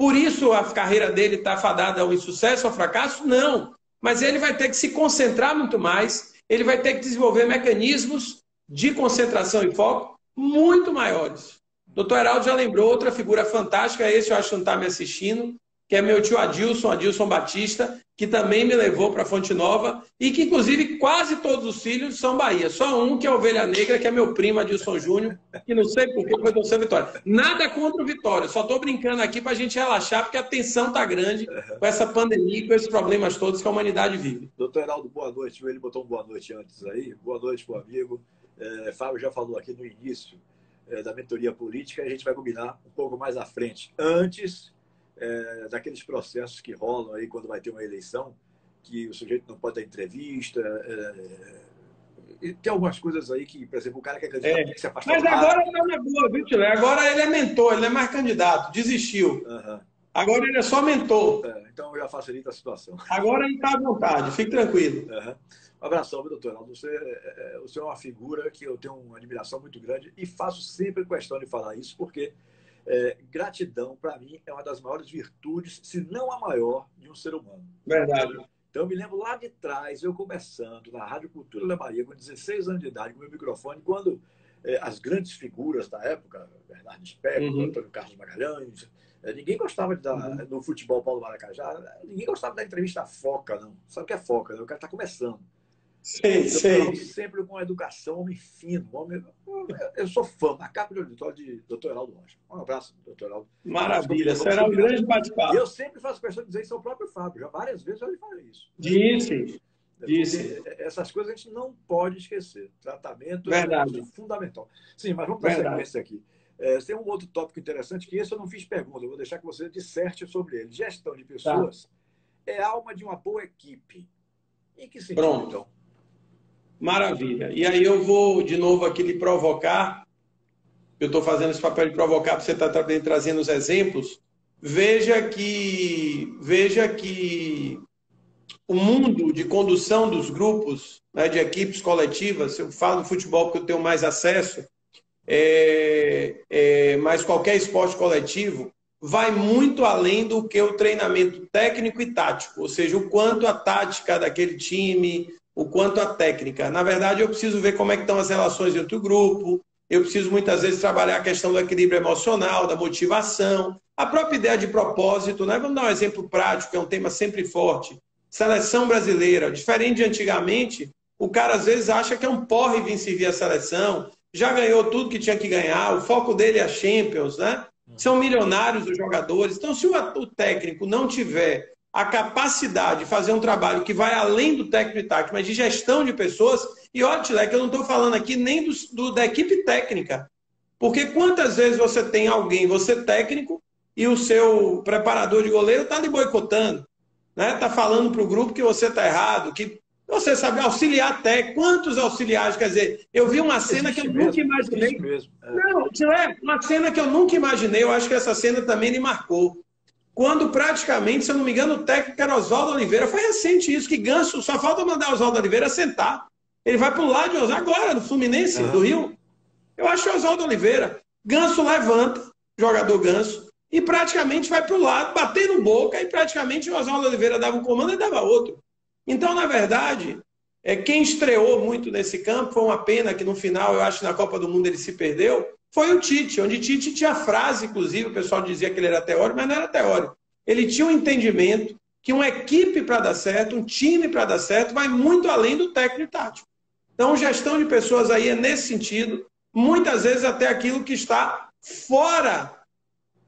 Por isso a carreira dele está fadada ao insucesso, ao fracasso? Não. Mas ele vai ter que se concentrar muito mais, ele vai ter que desenvolver mecanismos de concentração e foco muito maiores. Doutor Heraldo já lembrou outra figura fantástica, esse eu acho que não está me assistindo, que é meu tio Adilson, Adilson Batista, que também me levou para Fonte Nova e que, inclusive, quase todos os filhos são Bahia. Só um que é Ovelha Negra, que é meu primo, Adilson Júnior, que não sei por que foi torcer Vitória. Nada contra o Vitória, só estou brincando aqui para a gente relaxar, porque a tensão está grande com essa pandemia, com esses problemas todos que a humanidade vive. Doutor Heraldo, boa noite. Ele botou um boa noite antes aí. Boa noite, meu amigo. É, Fábio já falou aqui no início é, da mentoria política, a gente vai combinar um pouco mais à frente. Antes é, daqueles processos que rolam aí quando vai ter uma eleição, que o sujeito não pode dar entrevista, é, tem algumas coisas aí que, por exemplo, o cara quer acreditar é. que se afastar Mas agora está na boa, viu, Tio? Agora ele é mentor, ele não é mais candidato, desistiu. Uhum. Agora ele é só mentor. É, então já facilita a situação. Agora ele está à vontade, fique tranquilo. Uhum. Um abração, doutor Ronaldo. Você, é, é, você é uma figura que eu tenho uma admiração muito grande e faço sempre questão de falar isso, porque é, gratidão, para mim, é uma das maiores virtudes, se não a maior, de um ser humano. Verdade. Então, eu me lembro lá de trás, eu começando na Rádio Cultura da Bahia, com 16 anos de idade, com meu microfone, quando é, as grandes figuras da época, Bernardo Speck, uhum. Antônio Carlos Magalhães, é, ninguém gostava de dar, uhum. no futebol Paulo Maracajá, ninguém gostava da entrevista foca, não. Sabe o que é foca? Né? O cara está começando. Sei, sei. Sempre com educação, homem fino. Homem... Eu sou fã, macaco de auditório de Dr. Heraldo Rocha. Um abraço, Dr. Heraldo. Maravilha, será um grande bate-papo. Eu sempre faço questão de dizer isso ao próprio Fábio. Já várias vezes eu lhe falei isso. Disse. Disse. Essas coisas a gente não pode esquecer. Tratamento Verdade. é fundamental. Sim, mas vamos para a sequência aqui. É, tem um outro tópico interessante que esse eu não fiz pergunta, eu vou deixar que você disserte sobre ele. Gestão de pessoas tá. é alma de uma boa equipe. Em que sentido, Pronto. então? Maravilha. E aí eu vou de novo aqui lhe provocar. Eu estou fazendo esse papel de provocar para você estar tá também trazendo os exemplos. Veja que veja que o mundo de condução dos grupos, né, de equipes coletivas, eu falo futebol porque eu tenho mais acesso, é, é, mas qualquer esporte coletivo vai muito além do que o treinamento técnico e tático, ou seja, o quanto a tática daquele time, o quanto a técnica. Na verdade, eu preciso ver como é que estão as relações entre o grupo, eu preciso muitas vezes trabalhar a questão do equilíbrio emocional, da motivação, a própria ideia de propósito. Né? Vamos dar um exemplo prático, que é um tema sempre forte. Seleção brasileira. Diferente de antigamente, o cara às vezes acha que é um porre vir servir a seleção, já ganhou tudo que tinha que ganhar, o foco dele é a Champions, né? São milionários os jogadores. Então, se o técnico não tiver a capacidade de fazer um trabalho que vai além do técnico e tático, mas de gestão de pessoas. E olha, Tilek, eu não estou falando aqui nem do, do, da equipe técnica. Porque quantas vezes você tem alguém, você técnico, e o seu preparador de goleiro está lhe boicotando, né? Está falando para o grupo que você está errado, que você sabe auxiliar até. Quantos auxiliares? Quer dizer, eu vi uma cena existe que eu mesmo, nunca imaginei. Mesmo, é. Não, é uma cena que eu nunca imaginei. Eu acho que essa cena também me marcou quando praticamente, se eu não me engano, o técnico era Oswaldo Oliveira. Foi recente isso, que Ganso, só falta mandar Oswaldo Oliveira sentar. Ele vai para o lado de Oswaldo, agora, do Fluminense, uhum. do Rio. Eu acho que Oswaldo Oliveira. Ganso levanta, jogador Ganso, e praticamente vai para o lado, batendo boca, e praticamente o Oswaldo Oliveira dava um comando e dava outro. Então, na verdade, é, quem estreou muito nesse campo foi uma pena que no final, eu acho que na Copa do Mundo ele se perdeu, foi o Tite, onde Tite tinha frase, inclusive, o pessoal dizia que ele era teórico, mas não era teórico. Ele tinha um entendimento que uma equipe para dar certo, um time para dar certo, vai muito além do técnico tático. Então, gestão de pessoas aí é nesse sentido, muitas vezes até aquilo que está fora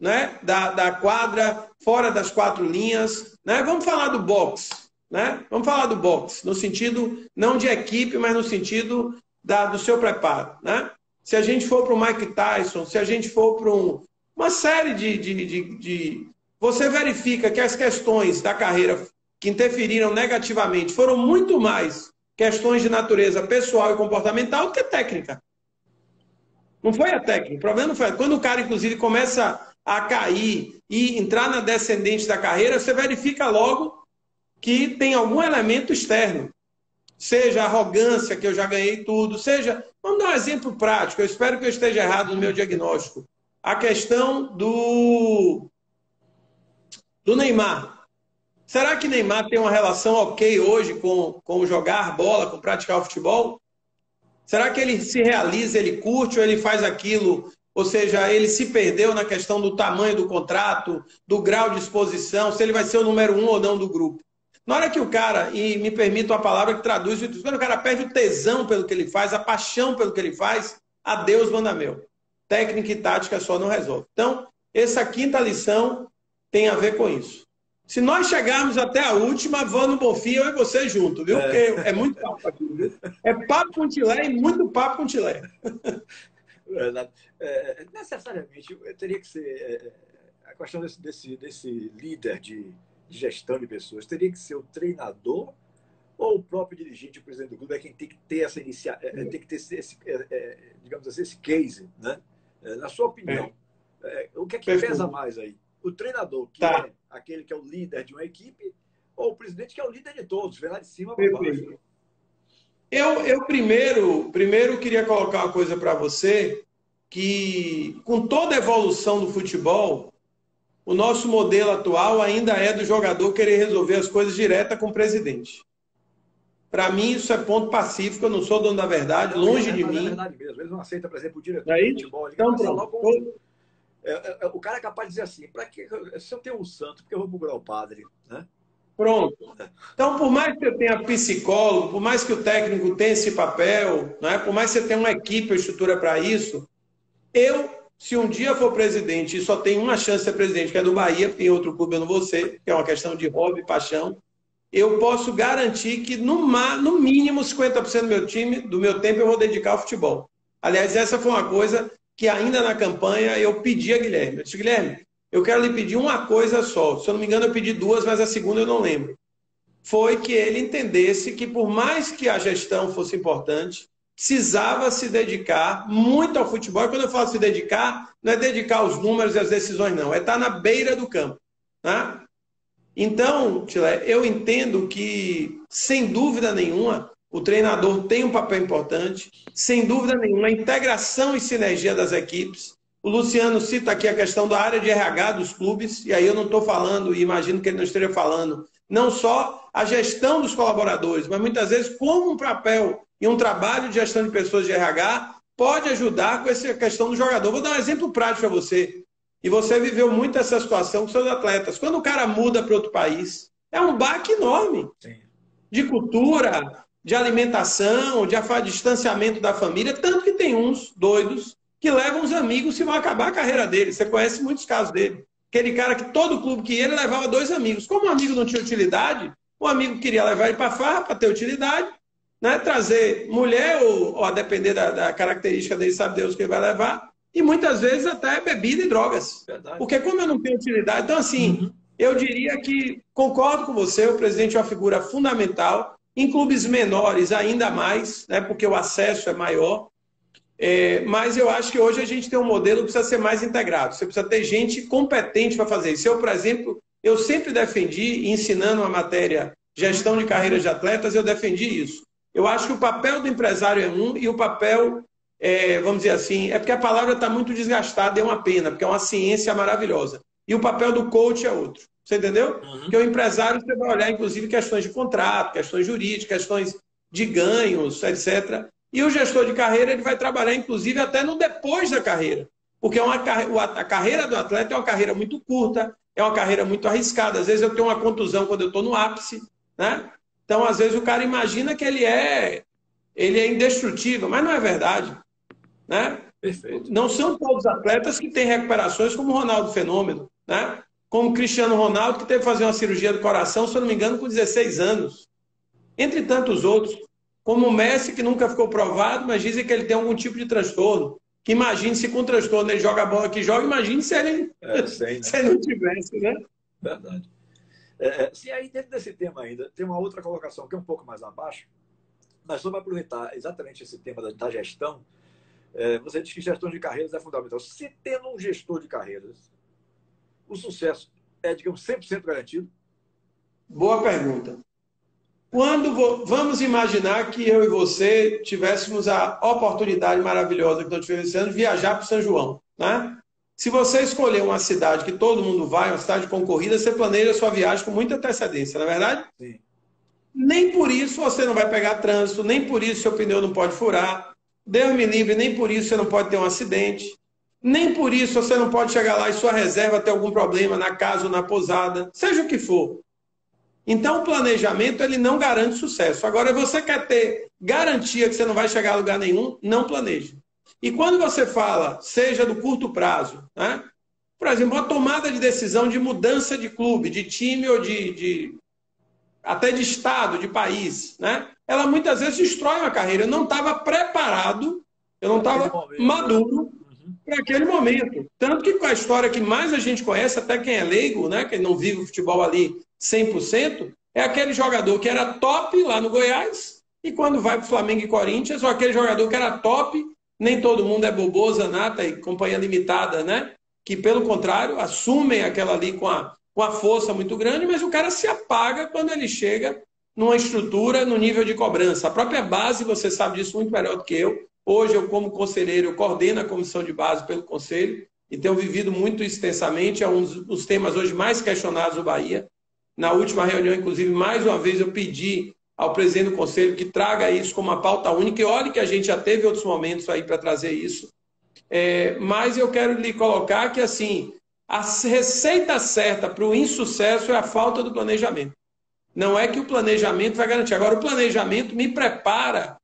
né, da, da quadra, fora das quatro linhas. Né? Vamos falar do boxe. Né? Vamos falar do boxe, no sentido não de equipe, mas no sentido da, do seu preparo. Né? Se a gente for para o Mike Tyson, se a gente for para um, uma série de, de, de, de. Você verifica que as questões da carreira que interferiram negativamente foram muito mais questões de natureza pessoal e comportamental do que técnica. Não foi a técnica. O problema não foi. Quando o cara, inclusive, começa a cair e entrar na descendente da carreira, você verifica logo que tem algum elemento externo seja arrogância, que eu já ganhei tudo, seja. Vamos dar um exemplo prático, eu espero que eu esteja errado no meu diagnóstico. A questão do, do Neymar. Será que Neymar tem uma relação ok hoje com, com jogar bola, com praticar o futebol? Será que ele se realiza, ele curte ou ele faz aquilo? Ou seja, ele se perdeu na questão do tamanho do contrato, do grau de exposição, se ele vai ser o número um ou não do grupo. Na hora que o cara, e me permita uma palavra que traduz, quando o cara perde o tesão pelo que ele faz, a paixão pelo que ele faz, a Deus manda meu. Técnica e tática só não resolve. Então, essa quinta lição tem a ver com isso. Se nós chegarmos até a última, vou no Bonfim, eu e você junto, viu? Porque é, é muito papo aqui. Viu? É papo com tilé e muito papo com tilé. Verdade. É, necessariamente, teria que ser é, é, a questão desse, desse, desse líder de de gestão de pessoas, teria que ser o treinador ou o próprio dirigente, o presidente do clube, é quem tem que ter essa inicia... É, é, tem que ter esse, é, digamos assim, esse case, né? Na sua opinião, é. o que é que Perfeito. pesa mais aí? O treinador, que tá. é aquele que é o líder de uma equipe, ou o presidente que é o líder de todos, vem lá de cima para baixo? Eu, eu primeiro, primeiro queria colocar uma coisa para você, que com toda a evolução do futebol, o nosso modelo atual ainda é do jogador querer resolver as coisas direta com o presidente. Para mim, isso é ponto pacífico, eu não sou dono da verdade, não, longe é, de mim. É verdade mesmo. Eles não aceitam, por exemplo, o diretor é de futebol. Então, com... É, é, é, o cara é capaz de dizer assim, para que se eu tenho um santo, porque eu vou procurar o padre, né? Pronto. Então, por mais que eu tenha psicólogo, por mais que o técnico tenha esse papel, né? por mais que você tenha uma equipe, uma estrutura para isso, eu, se um dia for presidente e só tenho uma chance de ser presidente, que é do Bahia, tem outro clube eu não vou ser, que é uma questão de hobby, paixão, eu posso garantir que no, no mínimo 50% do meu time, do meu tempo, eu vou dedicar ao futebol. Aliás, essa foi uma coisa que ainda na campanha eu pedi a Guilherme. Eu disse, Guilherme, eu quero lhe pedir uma coisa só. Se eu não me engano, eu pedi duas, mas a segunda eu não lembro. Foi que ele entendesse que, por mais que a gestão fosse importante, precisava se dedicar muito ao futebol. E quando eu falo se dedicar, não é dedicar aos números e às decisões, não. É estar na beira do campo. Né? Então, Tilé, eu entendo que, sem dúvida nenhuma, o treinador tem um papel importante. Sem dúvida nenhuma, a integração e sinergia das equipes. O Luciano cita aqui a questão da área de RH dos clubes, e aí eu não estou falando, e imagino que ele não esteja falando, não só a gestão dos colaboradores, mas muitas vezes como um papel e um trabalho de gestão de pessoas de RH pode ajudar com essa questão do jogador. Vou dar um exemplo prático para você. E você viveu muito essa situação com seus atletas. Quando o cara muda para outro país, é um baque enorme Sim. de cultura, de alimentação, de distanciamento da família. Tanto que tem uns doidos que levam os amigos e vão acabar a carreira dele. Você conhece muitos casos dele. Aquele cara que todo clube que ia, ele levava dois amigos. Como o amigo não tinha utilidade, o amigo queria levar ele para farra para ter utilidade, né? trazer mulher, ou, ou a depender da, da, característica dele, sabe Deus que ele vai levar, e muitas vezes até bebida e drogas. Verdade. Porque como eu não tenho utilidade, então assim, uhum. eu diria que concordo com você, o presidente é uma figura fundamental, em clubes menores ainda mais, né? porque o acesso é maior, é, mas eu acho que hoje a gente tem um modelo que precisa ser mais integrado. Você precisa ter gente competente para fazer isso. Eu, por exemplo, eu sempre defendi, ensinando a matéria gestão de carreiras de atletas, eu defendi isso. Eu acho que o papel do empresário é um e o papel, é, vamos dizer assim, é porque a palavra está muito desgastada, é uma pena, porque é uma ciência maravilhosa. E o papel do coach é outro. Você entendeu? Uhum. Porque o empresário você vai olhar, inclusive, questões de contrato, questões jurídicas, questões de ganhos, etc. E o gestor de carreira ele vai trabalhar, inclusive, até no depois da carreira. Porque é uma, a carreira do atleta é uma carreira muito curta, é uma carreira muito arriscada. Às vezes eu tenho uma contusão quando eu estou no ápice, né? Então, às vezes, o cara imagina que ele é, ele é indestrutível, mas não é verdade. Né? Perfeito. Não são todos atletas que têm recuperações como o Ronaldo Fenômeno, né? como o Cristiano Ronaldo, que teve que fazer uma cirurgia do coração, se eu não me engano, com 16 anos. Entre tantos outros como o Messi, que nunca ficou provado, mas dizem que ele tem algum tipo de transtorno. Que imagine se com transtorno ele joga a bola que joga, imagine se ele, é, sei, né? se ele não tivesse, né? Verdade. É, é, se aí dentro desse tema ainda, tem uma outra colocação que é um pouco mais abaixo, mas vamos aproveitar exatamente esse tema da, da gestão. É, você diz que gestão de carreiras é fundamental. Se tendo um gestor de carreiras, o sucesso é, digamos, 100% garantido? Boa pergunta. Quando vo... vamos imaginar que eu e você tivéssemos a oportunidade maravilhosa que nós tivemos de viajar para São João, né? Se você escolher uma cidade que todo mundo vai, uma cidade concorrida, você planeja a sua viagem com muita antecedência, não é verdade? Sim. Nem por isso você não vai pegar trânsito, nem por isso seu pneu não pode furar. Deus me livre, nem por isso você não pode ter um acidente. Nem por isso você não pode chegar lá e sua reserva ter algum problema na casa ou na pousada, seja o que for. Então, o planejamento ele não garante sucesso. Agora, você quer ter garantia que você não vai chegar a lugar nenhum, não planeje. E quando você fala, seja do curto prazo, né? por exemplo, uma tomada de decisão de mudança de clube, de time ou de, de até de estado, de país, né? ela muitas vezes destrói uma carreira. Eu não estava preparado, eu não estava né? maduro uhum. para aquele momento. Tanto que com a história que mais a gente conhece, até quem é leigo, né? quem não vive o futebol ali 100%, é aquele jogador que era top lá no Goiás e quando vai para o Flamengo e Corinthians, ou aquele jogador que era top, nem todo mundo é Bobô, Zanata e companhia limitada, né? Que, pelo contrário, assumem aquela ali com a, com a força muito grande, mas o cara se apaga quando ele chega numa estrutura, no nível de cobrança. A própria base, você sabe disso muito melhor do que eu. Hoje, eu, como conselheiro, eu coordeno a comissão de base pelo conselho e tenho vivido muito extensamente. É um dos temas hoje mais questionados do Bahia. Na última reunião, inclusive, mais uma vez eu pedi ao presidente do conselho que traga isso como uma pauta única. E olhe que a gente já teve outros momentos aí para trazer isso. É, mas eu quero lhe colocar que, assim, a receita certa para o insucesso é a falta do planejamento. Não é que o planejamento vai garantir. Agora, o planejamento me prepara,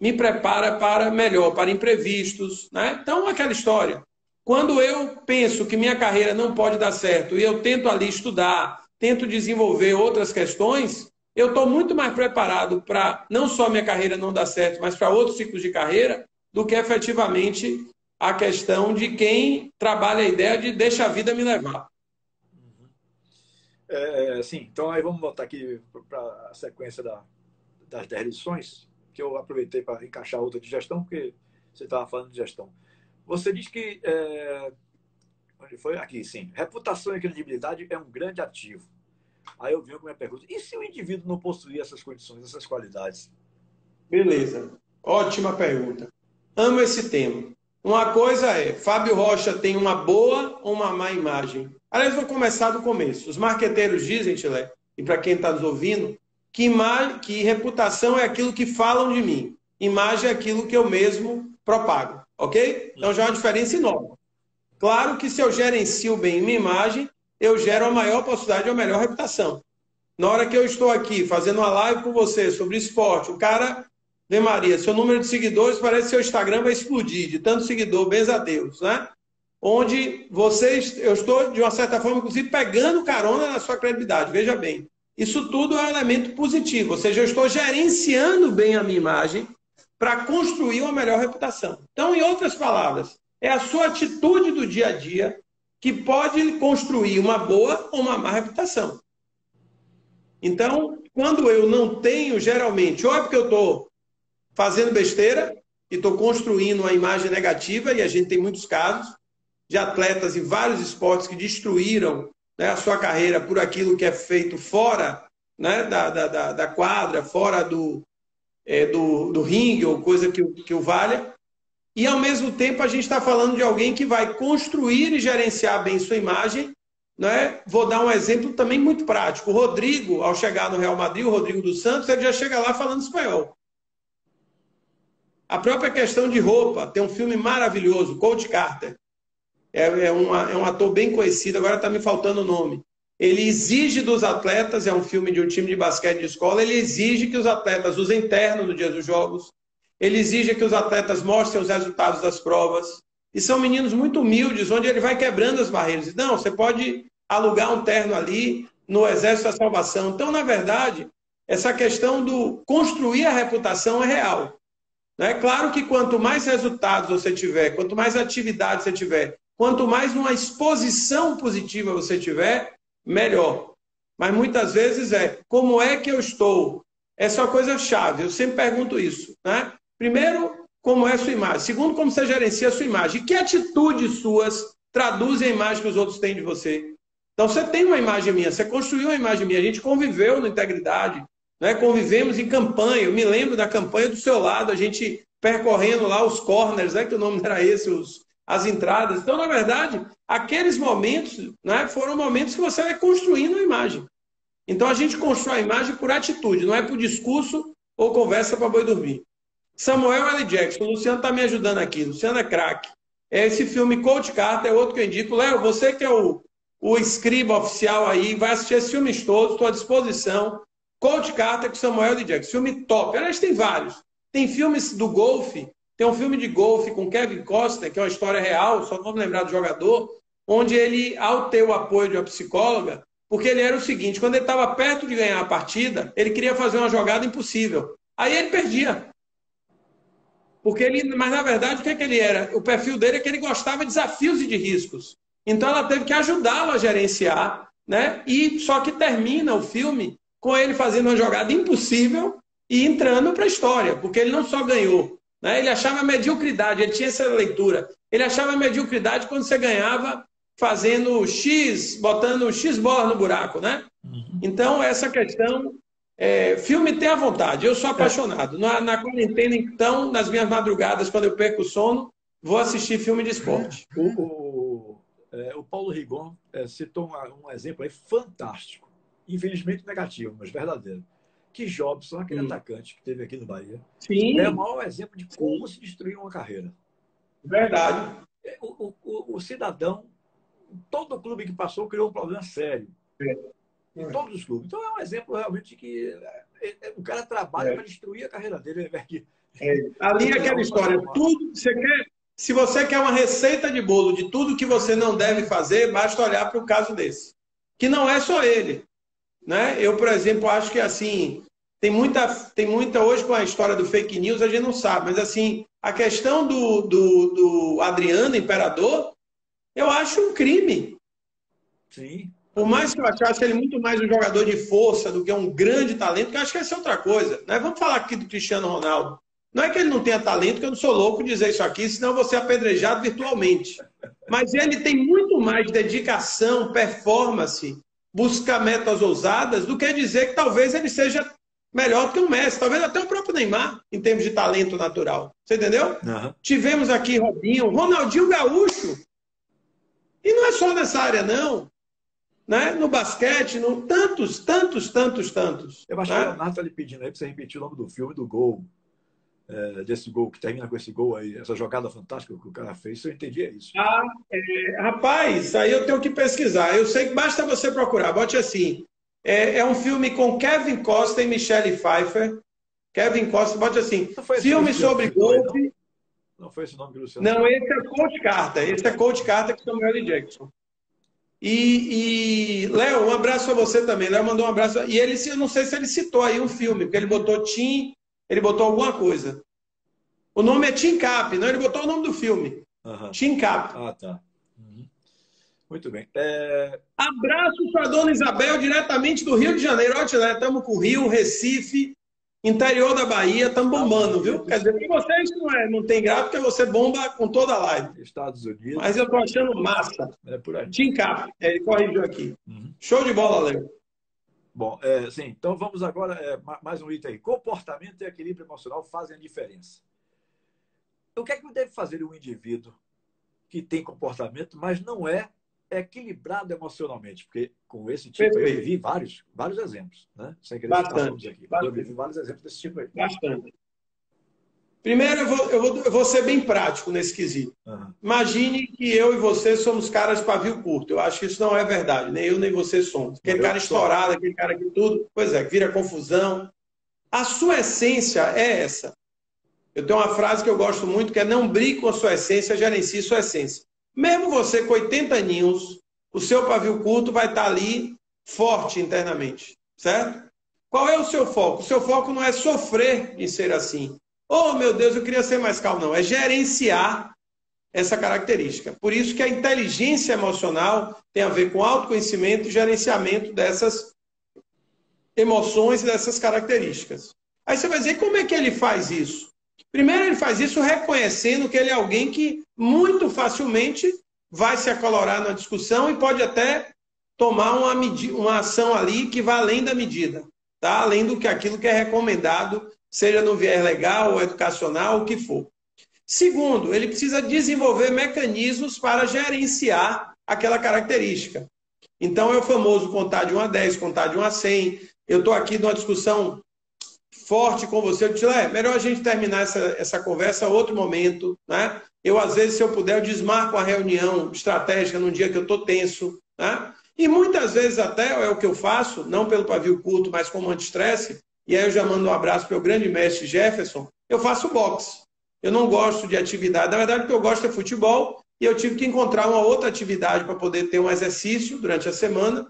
me prepara para melhor, para imprevistos. Né? Então, aquela história. Quando eu penso que minha carreira não pode dar certo e eu tento ali estudar, tento desenvolver outras questões, eu estou muito mais preparado para não só minha carreira não dar certo, mas para outros ciclos de carreira, do que efetivamente a questão de quem trabalha a ideia de deixa a vida me levar. É, sim, então aí vamos voltar aqui para a sequência da, das 10 lições, que eu aproveitei para encaixar outra de gestão, porque você estava falando de gestão. Você diz que. É, onde foi? Aqui, sim. Reputação e credibilidade é um grande ativo. Aí eu venho com a minha pergunta: e se o indivíduo não possuir essas condições, essas qualidades? Beleza. Ótima pergunta. Amo esse tema. Uma coisa é, Fábio Rocha tem uma boa ou uma má imagem? Aliás, vou começar do começo. Os marqueteiros dizem, Tilé, e para quem está nos ouvindo, que, imagem, que reputação é aquilo que falam de mim. Imagem é aquilo que eu mesmo propago. Ok? Então já é uma diferença enorme. Claro que se eu gerencio bem minha imagem, eu gero a maior possibilidade de uma melhor reputação. Na hora que eu estou aqui fazendo uma live com você sobre esporte, o cara Vê Maria, seu número de seguidores parece que seu Instagram vai explodir de tanto seguidor, benza a Deus, né? Onde vocês, eu estou de uma certa forma, inclusive, pegando carona na sua credibilidade, veja bem. Isso tudo é um elemento positivo, ou seja, eu estou gerenciando bem a minha imagem para construir uma melhor reputação. Então, em outras palavras, é a sua atitude do dia a dia que pode construir uma boa ou uma má reputação. Então, quando eu não tenho, geralmente, ou é porque eu estou fazendo besteira e estou construindo uma imagem negativa, e a gente tem muitos casos de atletas em vários esportes que destruíram né, a sua carreira por aquilo que é feito fora né, da, da, da quadra, fora do, é, do, do ringue ou coisa que, que o valha. E ao mesmo tempo a gente está falando de alguém que vai construir e gerenciar bem sua imagem. Né? Vou dar um exemplo também muito prático. O Rodrigo, ao chegar no Real Madrid, o Rodrigo dos Santos, ele já chega lá falando espanhol. A própria questão de roupa, tem um filme maravilhoso, Coach Carter. É, é, uma, é um ator bem conhecido, agora está me faltando o nome. Ele exige dos atletas, é um filme de um time de basquete de escola, ele exige que os atletas usem terno no dia dos jogos, ele exige que os atletas mostrem os resultados das provas. E são meninos muito humildes, onde ele vai quebrando as barreiras. Não, você pode alugar um terno ali no Exército da Salvação. Então, na verdade, essa questão do construir a reputação é real. É claro que quanto mais resultados você tiver, quanto mais atividade você tiver, quanto mais uma exposição positiva você tiver, melhor. Mas muitas vezes é como é que eu estou? Essa é uma coisa chave, eu sempre pergunto isso. Né? Primeiro, como é a sua imagem. Segundo, como você gerencia a sua imagem. Que atitudes suas traduzem a imagem que os outros têm de você? Então, você tem uma imagem minha, você construiu uma imagem minha, a gente conviveu na integridade, né? Convivemos em campanha. Eu me lembro da campanha do seu lado, a gente percorrendo lá os corners, né? que o nome era esse, os, as entradas. Então, na verdade, aqueles momentos né, foram momentos que você vai construindo a imagem. Então, a gente constrói a imagem por atitude, não é por discurso ou conversa para boi dormir. Samuel L. Jackson, o Luciano está me ajudando aqui, Luciano é craque. É esse filme Coach Carter, é outro que eu indico. Léo, você que é o, o escriba oficial aí, vai assistir esses filmes todos, estou à disposição. Coach Carter com Samuel L. Jackson. Filme top. Aliás, tem vários. Tem filmes do golfe. Tem um filme de golfe com Kevin Costner, que é uma história real, só não vou lembrar do jogador, onde ele, ao ter o apoio de uma psicóloga, porque ele era o seguinte, quando ele estava perto de ganhar a partida, ele queria fazer uma jogada impossível. Aí ele perdia. Porque ele, mas na verdade, o que, é que ele era? O perfil dele é que ele gostava de desafios e de riscos. Então ela teve que ajudá-lo a gerenciar, né? E só que termina o filme com ele fazendo uma jogada impossível e entrando para a história, porque ele não só ganhou, né? ele achava mediocridade, ele tinha essa leitura. Ele achava mediocridade quando você ganhava fazendo X, botando X bola no buraco, né? Uhum. Então, essa questão. É, filme tem a vontade, eu sou apaixonado. Na, na quarentena, então, nas minhas madrugadas, quando eu perco o sono, vou assistir filme de esporte. O, o, é, o Paulo Rigon é, citou um, um exemplo aí fantástico. Infelizmente negativo, mas verdadeiro que Jobson, aquele Sim. atacante que teve aqui no Bahia, Sim. é o maior exemplo de como se destruir uma carreira. Verdade. É, o, o, o cidadão, todo clube que passou criou um problema sério. É. Em todos os clubes. Então é um exemplo realmente de que é, é, o cara trabalha é. para destruir a carreira dele. Né, é. Ali é aquela história. Tudo você quer. Se você quer uma receita de bolo de tudo que você não deve fazer, basta olhar para o caso desse. Que não é só ele. Né? Eu, por exemplo, acho que assim, tem muita, tem muita hoje com a história do fake news, a gente não sabe, mas assim, a questão do, do, do Adriano, imperador, eu acho um crime. Sim. Por mais que eu achasse ele muito mais um jogador de força do que um grande talento, que eu acho que essa é outra coisa. Né? Vamos falar aqui do Cristiano Ronaldo. Não é que ele não tenha talento, que eu não sou louco dizer isso aqui, senão eu vou ser apedrejado virtualmente. Mas ele tem muito mais dedicação, performance, buscar metas ousadas, do que dizer que talvez ele seja melhor do que o Messi, talvez até o próprio Neymar, em termos de talento natural. Você entendeu? Uhum. Tivemos aqui Robinho, Ronaldinho Gaúcho. E não é só nessa área, não. Né? No basquete, no... tantos, tantos, tantos, tantos. Eu acho né? que o Leonardo está lhe pedindo aí para você repetir o nome do filme, do gol é, desse gol, que termina com esse gol aí, essa jogada fantástica que o cara fez, se eu entendi é isso. Ah, é, rapaz, aí eu tenho que pesquisar. Eu sei que basta você procurar, bote assim. É, é um filme com Kevin Costa e Michelle Pfeiffer. Kevin Costa, bote assim. Filme sobre golfe. Não. não foi esse nome que o Luciano. Não, esse é Coach Carter. Esse é Coach Carter com Samuel L. Jackson. E, e Léo, um abraço a você também. Léo mandou um abraço. E ele, eu não sei se ele citou aí um filme, porque ele botou Tim ele botou alguma coisa. O nome é Tim Cap, não? Ele botou o nome do filme. Uhum. Tim Cap. Ah, tá. Uhum. Muito bem. É... Abraço para Dona Isabel, diretamente do Rio de Janeiro. Olha, estamos com o Rio, Recife, interior da Bahia, estamos bombando, viu? Quer dizer, para vocês não, é, não tem graça, porque você bomba com toda a live. Estados Unidos. Mas eu estou achando massa. É por aí. Tim Cap, é, ele corrigiu aqui. Uhum. Show de bola, Léo. Bom, é, sim, então vamos agora, é, mais um item aí. Comportamento e equilíbrio emocional fazem a diferença. O que é que deve fazer um indivíduo que tem comportamento, mas não é equilibrado emocionalmente? Porque com esse tipo Perfeito. eu vivi vários, vários exemplos, né? Sem querer Bastante. aqui. Bastante. Eu vivi vários exemplos desse tipo aí. Bastante. Primeiro, eu vou, eu vou, eu vou ser bem prático nesse quesito. Uhum. Imagine que eu e você somos caras de pavio curto. Eu acho que isso não é verdade. Nem eu nem você somos. Aquele eu cara sou. estourado, aquele cara que tudo. Pois é, vira confusão. A sua essência é essa. Eu tenho uma frase que eu gosto muito que é não brigue com a sua essência, gerencie sua essência. Mesmo você com 80 aninhos, o seu pavio curto vai estar ali forte internamente. Certo? Qual é o seu foco? O seu foco não é sofrer de ser assim Oh, meu Deus, eu queria ser mais calmo. Não, é gerenciar essa característica. Por isso que a inteligência emocional tem a ver com autoconhecimento e gerenciamento dessas emoções e dessas características. Aí você vai dizer, como é que ele faz isso? Primeiro, ele faz isso reconhecendo que ele é alguém que muito facilmente vai se acolorar na discussão e pode até tomar uma, uma ação ali que vai além da medida, tá? além do que aquilo que é recomendado seja no viés legal ou educacional, o que for. Segundo, ele precisa desenvolver mecanismos para gerenciar aquela característica. Então, é o famoso contar de 1 a 10, contar de 1 a 100. Eu estou aqui numa discussão forte com você. Eu melhor a gente terminar essa, essa conversa outro momento. Né? Eu, às vezes, se eu puder, eu desmarco a reunião estratégica num dia que eu estou tenso. Né? E muitas vezes até é o que eu faço, não pelo pavio curto, mas como anti-estresse, e aí eu já mando um abraço para o grande mestre Jefferson, eu faço boxe. Eu não gosto de atividade, na verdade o que eu gosto é futebol, e eu tive que encontrar uma outra atividade para poder ter um exercício durante a semana.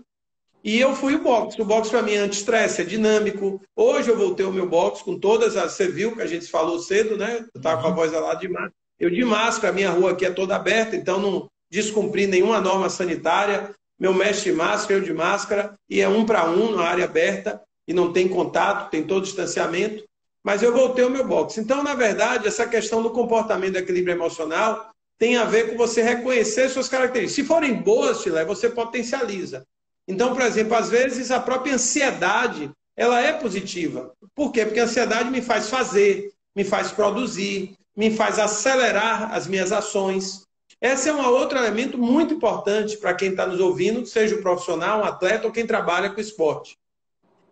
E eu fui o boxe. O boxe para mim é anti-estresse, é dinâmico. Hoje eu voltei ao meu boxe com todas as. Você viu que a gente falou cedo, né? Eu estava com a voz lá de máscara. Eu de máscara, a minha rua aqui é toda aberta, então não descumpri nenhuma norma sanitária. Meu mestre de máscara, eu de máscara, e é um para um na área aberta. e não tem contato, tem todo distanciamento, mas eu voltei ao meu box. Então, na verdade, essa questão do comportamento do equilíbrio emocional tem a ver com você reconhecer suas características. Se forem boas, Chile, você potencializa. Então, por exemplo, às vezes a própria ansiedade, ela é positiva. Por quê? Porque a ansiedade me faz fazer, me faz produzir, me faz acelerar as minhas ações. Esse é um outro elemento muito importante para quem está nos ouvindo, seja o profissional, um atleta ou quem trabalha com esporte.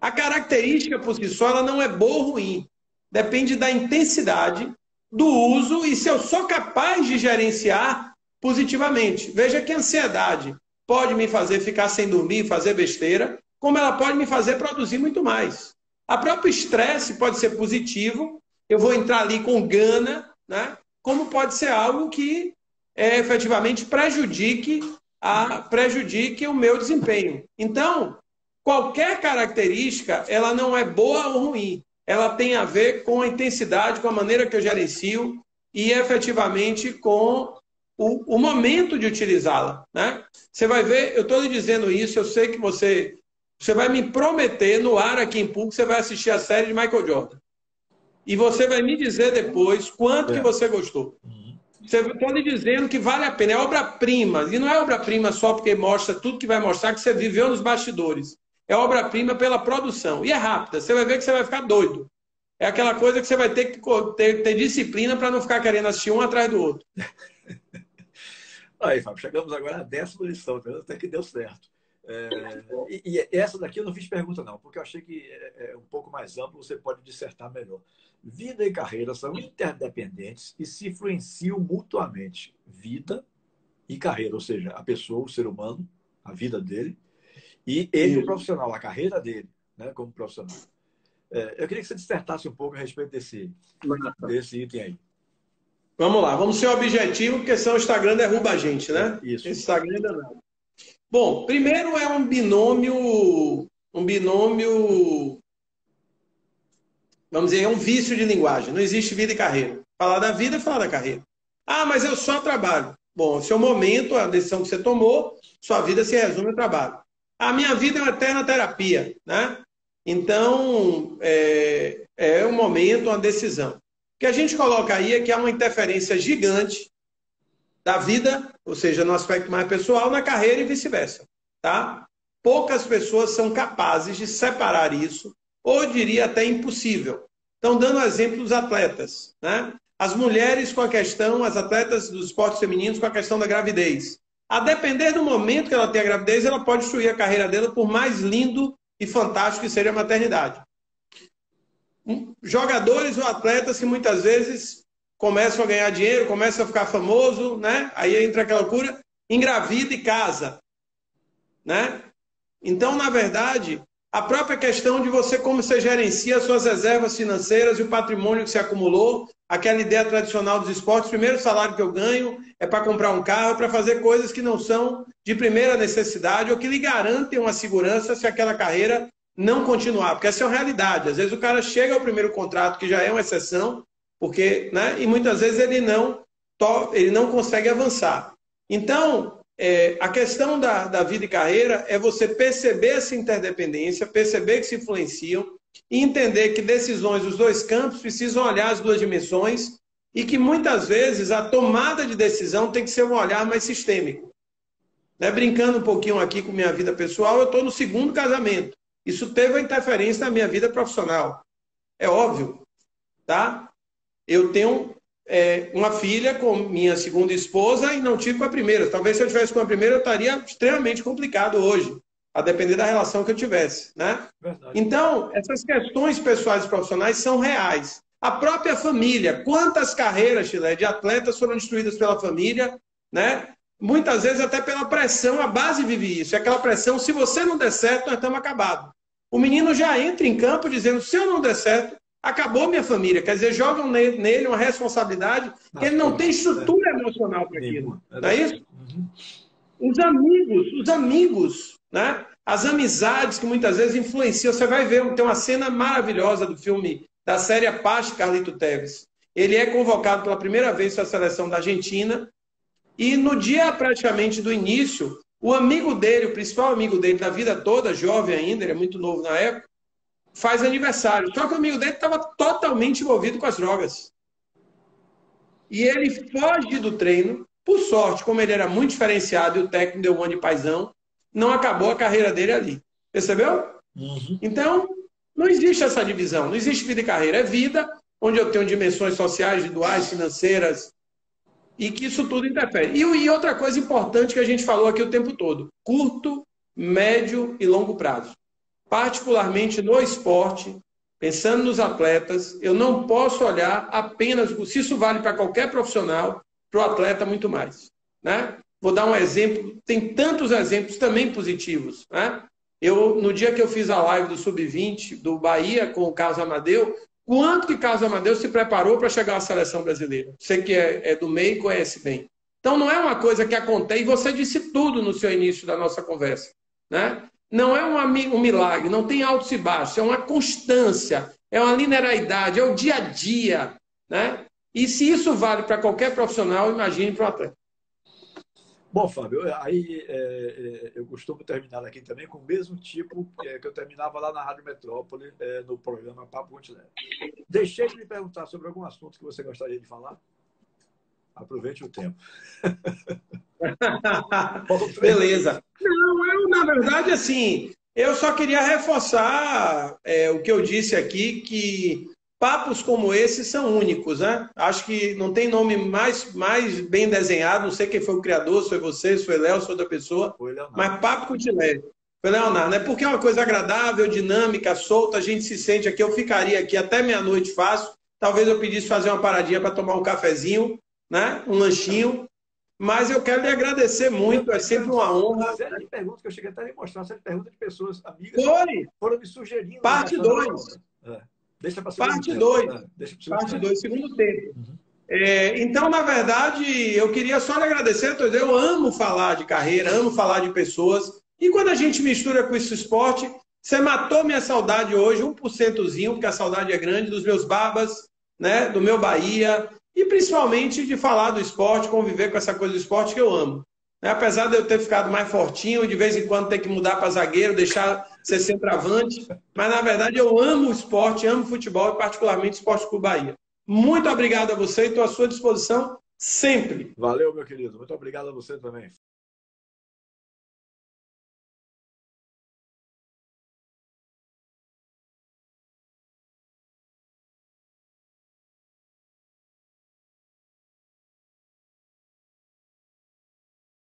A característica por si só ela não é boa ou ruim. Depende da intensidade do uso e se eu sou capaz de gerenciar positivamente. Veja que a ansiedade pode me fazer ficar sem dormir, fazer besteira, como ela pode me fazer produzir muito mais. A próprio estresse pode ser positivo, eu vou entrar ali com gana, né? como pode ser algo que é, efetivamente prejudique, a, prejudique o meu desempenho. Então, qualquer característica, ela não é boa ou ruim. Ela tem a ver com a intensidade, com a maneira que eu gerencio e efetivamente com o, o momento de utilizá-la. Né? Você vai ver, eu estou lhe dizendo isso, eu sei que você, você vai me prometer no ar aqui em público, você vai assistir a série de Michael Jordan. E você vai me dizer depois quanto é. que você gostou. Uhum. Você está lhe dizendo que vale a pena, é obra-prima. E não é obra-prima só porque mostra tudo que vai mostrar que você viveu nos bastidores. É obra-prima pela produção. E é rápida. Você vai ver que você vai ficar doido. É aquela coisa que você vai ter que ter, ter disciplina para não ficar querendo assistir um atrás do outro. Aí, Fábio, chegamos agora à décima lição, até que deu certo. É, e, e, essa daqui eu não fiz pergunta, não, porque eu achei que é, é um pouco mais amplo, você pode dissertar melhor. Vida e carreira são interdependentes e se influenciam mutuamente. Vida e carreira, ou seja, a pessoa, o ser humano, a vida dele, e ele, o profissional, a carreira dele, né, como profissional. É, eu queria que você dissertasse um pouco a respeito desse, desse item aí. Vamos lá, vamos ser objetivo, porque senão o Instagram derruba a gente, né? Isso. Instagram ainda não. Bom, primeiro é um binômio, um binômio vamos dizer, é um vício de linguagem. Não existe vida e carreira. Falar da vida é falar da carreira. Ah, mas eu só trabalho. Bom, seu momento, a decisão que você tomou, sua vida se resume ao trabalho. A minha vida é uma eterna terapia, né? Então, é, é um momento, uma decisão. Que a gente coloca aí é que há uma interferência gigante da vida, ou seja, no aspecto mais pessoal, na carreira e vice-versa, tá? Poucas pessoas são capazes de separar isso ou diria até impossível. Então, dando exemplo dos atletas, né? As mulheres com a questão, as atletas dos esportes femininos com a questão da gravidez. A depender do momento que ela tem a gravidez, ela pode destruir a carreira dela, por mais lindo e fantástico que seja a maternidade. Jogadores ou atletas que muitas vezes começam a ganhar dinheiro, começam a ficar famoso, né? Aí entra aquela cura, engravida e casa, né? Então, na verdade, a própria questão de você como você gerencia suas reservas financeiras e o patrimônio que você acumulou, aquela ideia tradicional dos esportes, primeiro salário que eu ganho é para comprar um carro, para fazer coisas que não são de primeira necessidade ou que lhe garantem uma segurança se aquela carreira não continuar, porque essa é uma realidade. Às vezes o cara chega ao primeiro contrato, que já é uma exceção, porque, né, e muitas vezes ele não, ele não consegue avançar. Então, é, a questão da, da vida e carreira é você perceber essa interdependência, perceber que se influenciam e entender que decisões dos dois campos precisam olhar as duas dimensões e que muitas vezes a tomada de decisão tem que ser um olhar mais sistêmico. Né? Brincando um pouquinho aqui com minha vida pessoal, eu estou no segundo casamento. Isso teve uma interferência na minha vida profissional. É óbvio, tá? Eu tenho é, uma filha com minha segunda esposa e não tive com a primeira. Talvez se eu tivesse com a primeira, eu estaria extremamente complicado hoje, a depender da relação que eu tivesse. Né? Então, essas questões pessoais e profissionais são reais. A própria família, quantas carreiras, Chile, de atletas foram destruídas pela família, né? Muitas vezes até pela pressão, a base vive isso. É aquela pressão, se você não der certo, nós estamos acabados. O menino já entra em campo dizendo, se eu não der certo, acabou minha família. Quer dizer, jogam nele uma responsabilidade que ele não tem estrutura emocional para aquilo. Não é isso? Uhum. Os amigos, os amigos, né? as amizades que muitas vezes influenciam. Você vai ver, tem uma cena maravilhosa do filme, da série Apache Carlito Teves. Ele é convocado pela primeira vez para a seleção da Argentina e no dia praticamente do início, o amigo dele, o principal amigo dele da vida toda, jovem ainda, ele é muito novo na época, faz aniversário. Só que o amigo dele estava totalmente envolvido com as drogas. E ele foge do treino. Por sorte, como ele era muito diferenciado e o técnico deu um de paisão, não acabou a carreira dele ali. Percebeu? Uhum. Então, não existe essa divisão. Não existe vida e carreira. É vida, onde eu tenho dimensões sociais, individuais, financeiras, e que isso tudo interfere. E, e outra coisa importante que a gente falou aqui o tempo todo: curto, médio e longo prazo. Particularmente no esporte, pensando nos atletas, eu não posso olhar apenas, se isso vale para qualquer profissional, para o atleta muito mais. Né? Vou dar um exemplo, tem tantos exemplos também positivos. Né? Eu, no dia que eu fiz a live do Sub-20 do Bahia com o Carlos Amadeu, quanto que Carlos Amadeu se preparou para chegar à seleção brasileira? Você que é, é do meio conhece bem. Então não é uma coisa que acontece, e você disse tudo no seu início da nossa conversa. Né? Não é um, um milagre, não tem altos e baixos, é uma constância, é uma linearidade, é o dia a dia. Né? E se isso vale para qualquer profissional, imagine para o atleta. Bom, Fábio, aí é, é, eu costumo terminar aqui também com o mesmo tipo é, que eu terminava lá na Rádio Metrópole, é, no programa Papo Continente. Deixei de me perguntar sobre algum assunto que você gostaria de falar. Aproveite o tempo. Beleza. Não, eu, na verdade, assim, eu só queria reforçar é, o que eu disse aqui, que papos como esse são únicos, né? Acho que não tem nome mais, mais bem desenhado, não sei quem foi o criador, se foi você, se foi Léo, se foi outra pessoa, foi mas papo com Tilé. Foi Leonardo, né? Porque é uma coisa agradável, dinâmica, solta, a gente se sente aqui, eu ficaria aqui até meia-noite fácil, talvez eu pedisse fazer uma paradinha para tomar um cafezinho, né? um lanchinho. Mas eu quero lhe agradecer muito, é sempre uma honra. Uma série de perguntas que eu cheguei até a mostrar, uma série de perguntas de pessoas amigas Foi. foram me sugerindo. Parte 2. É. Deixa para Parte 2. É. Parte 2, segundo tempo. Uhum. É, então, na verdade, eu queria só lhe agradecer. Eu amo falar de carreira, amo falar de pessoas. E quando a gente mistura com esse esporte, você matou minha saudade hoje, 1%zinho, porque a saudade é grande, dos meus babas, né, do meu Bahia, e principalmente de falar do esporte, conviver com essa coisa do esporte que eu amo. Né? Apesar de eu ter ficado mais fortinho, de vez em quando ter que mudar para zagueiro, deixar ser centroavante, mas na verdade eu amo o esporte, amo o futebol e particularmente o Esporte Clube Bahia. Muito obrigado a você e estou à sua disposição sempre. Valeu, meu querido. Muito obrigado a você também.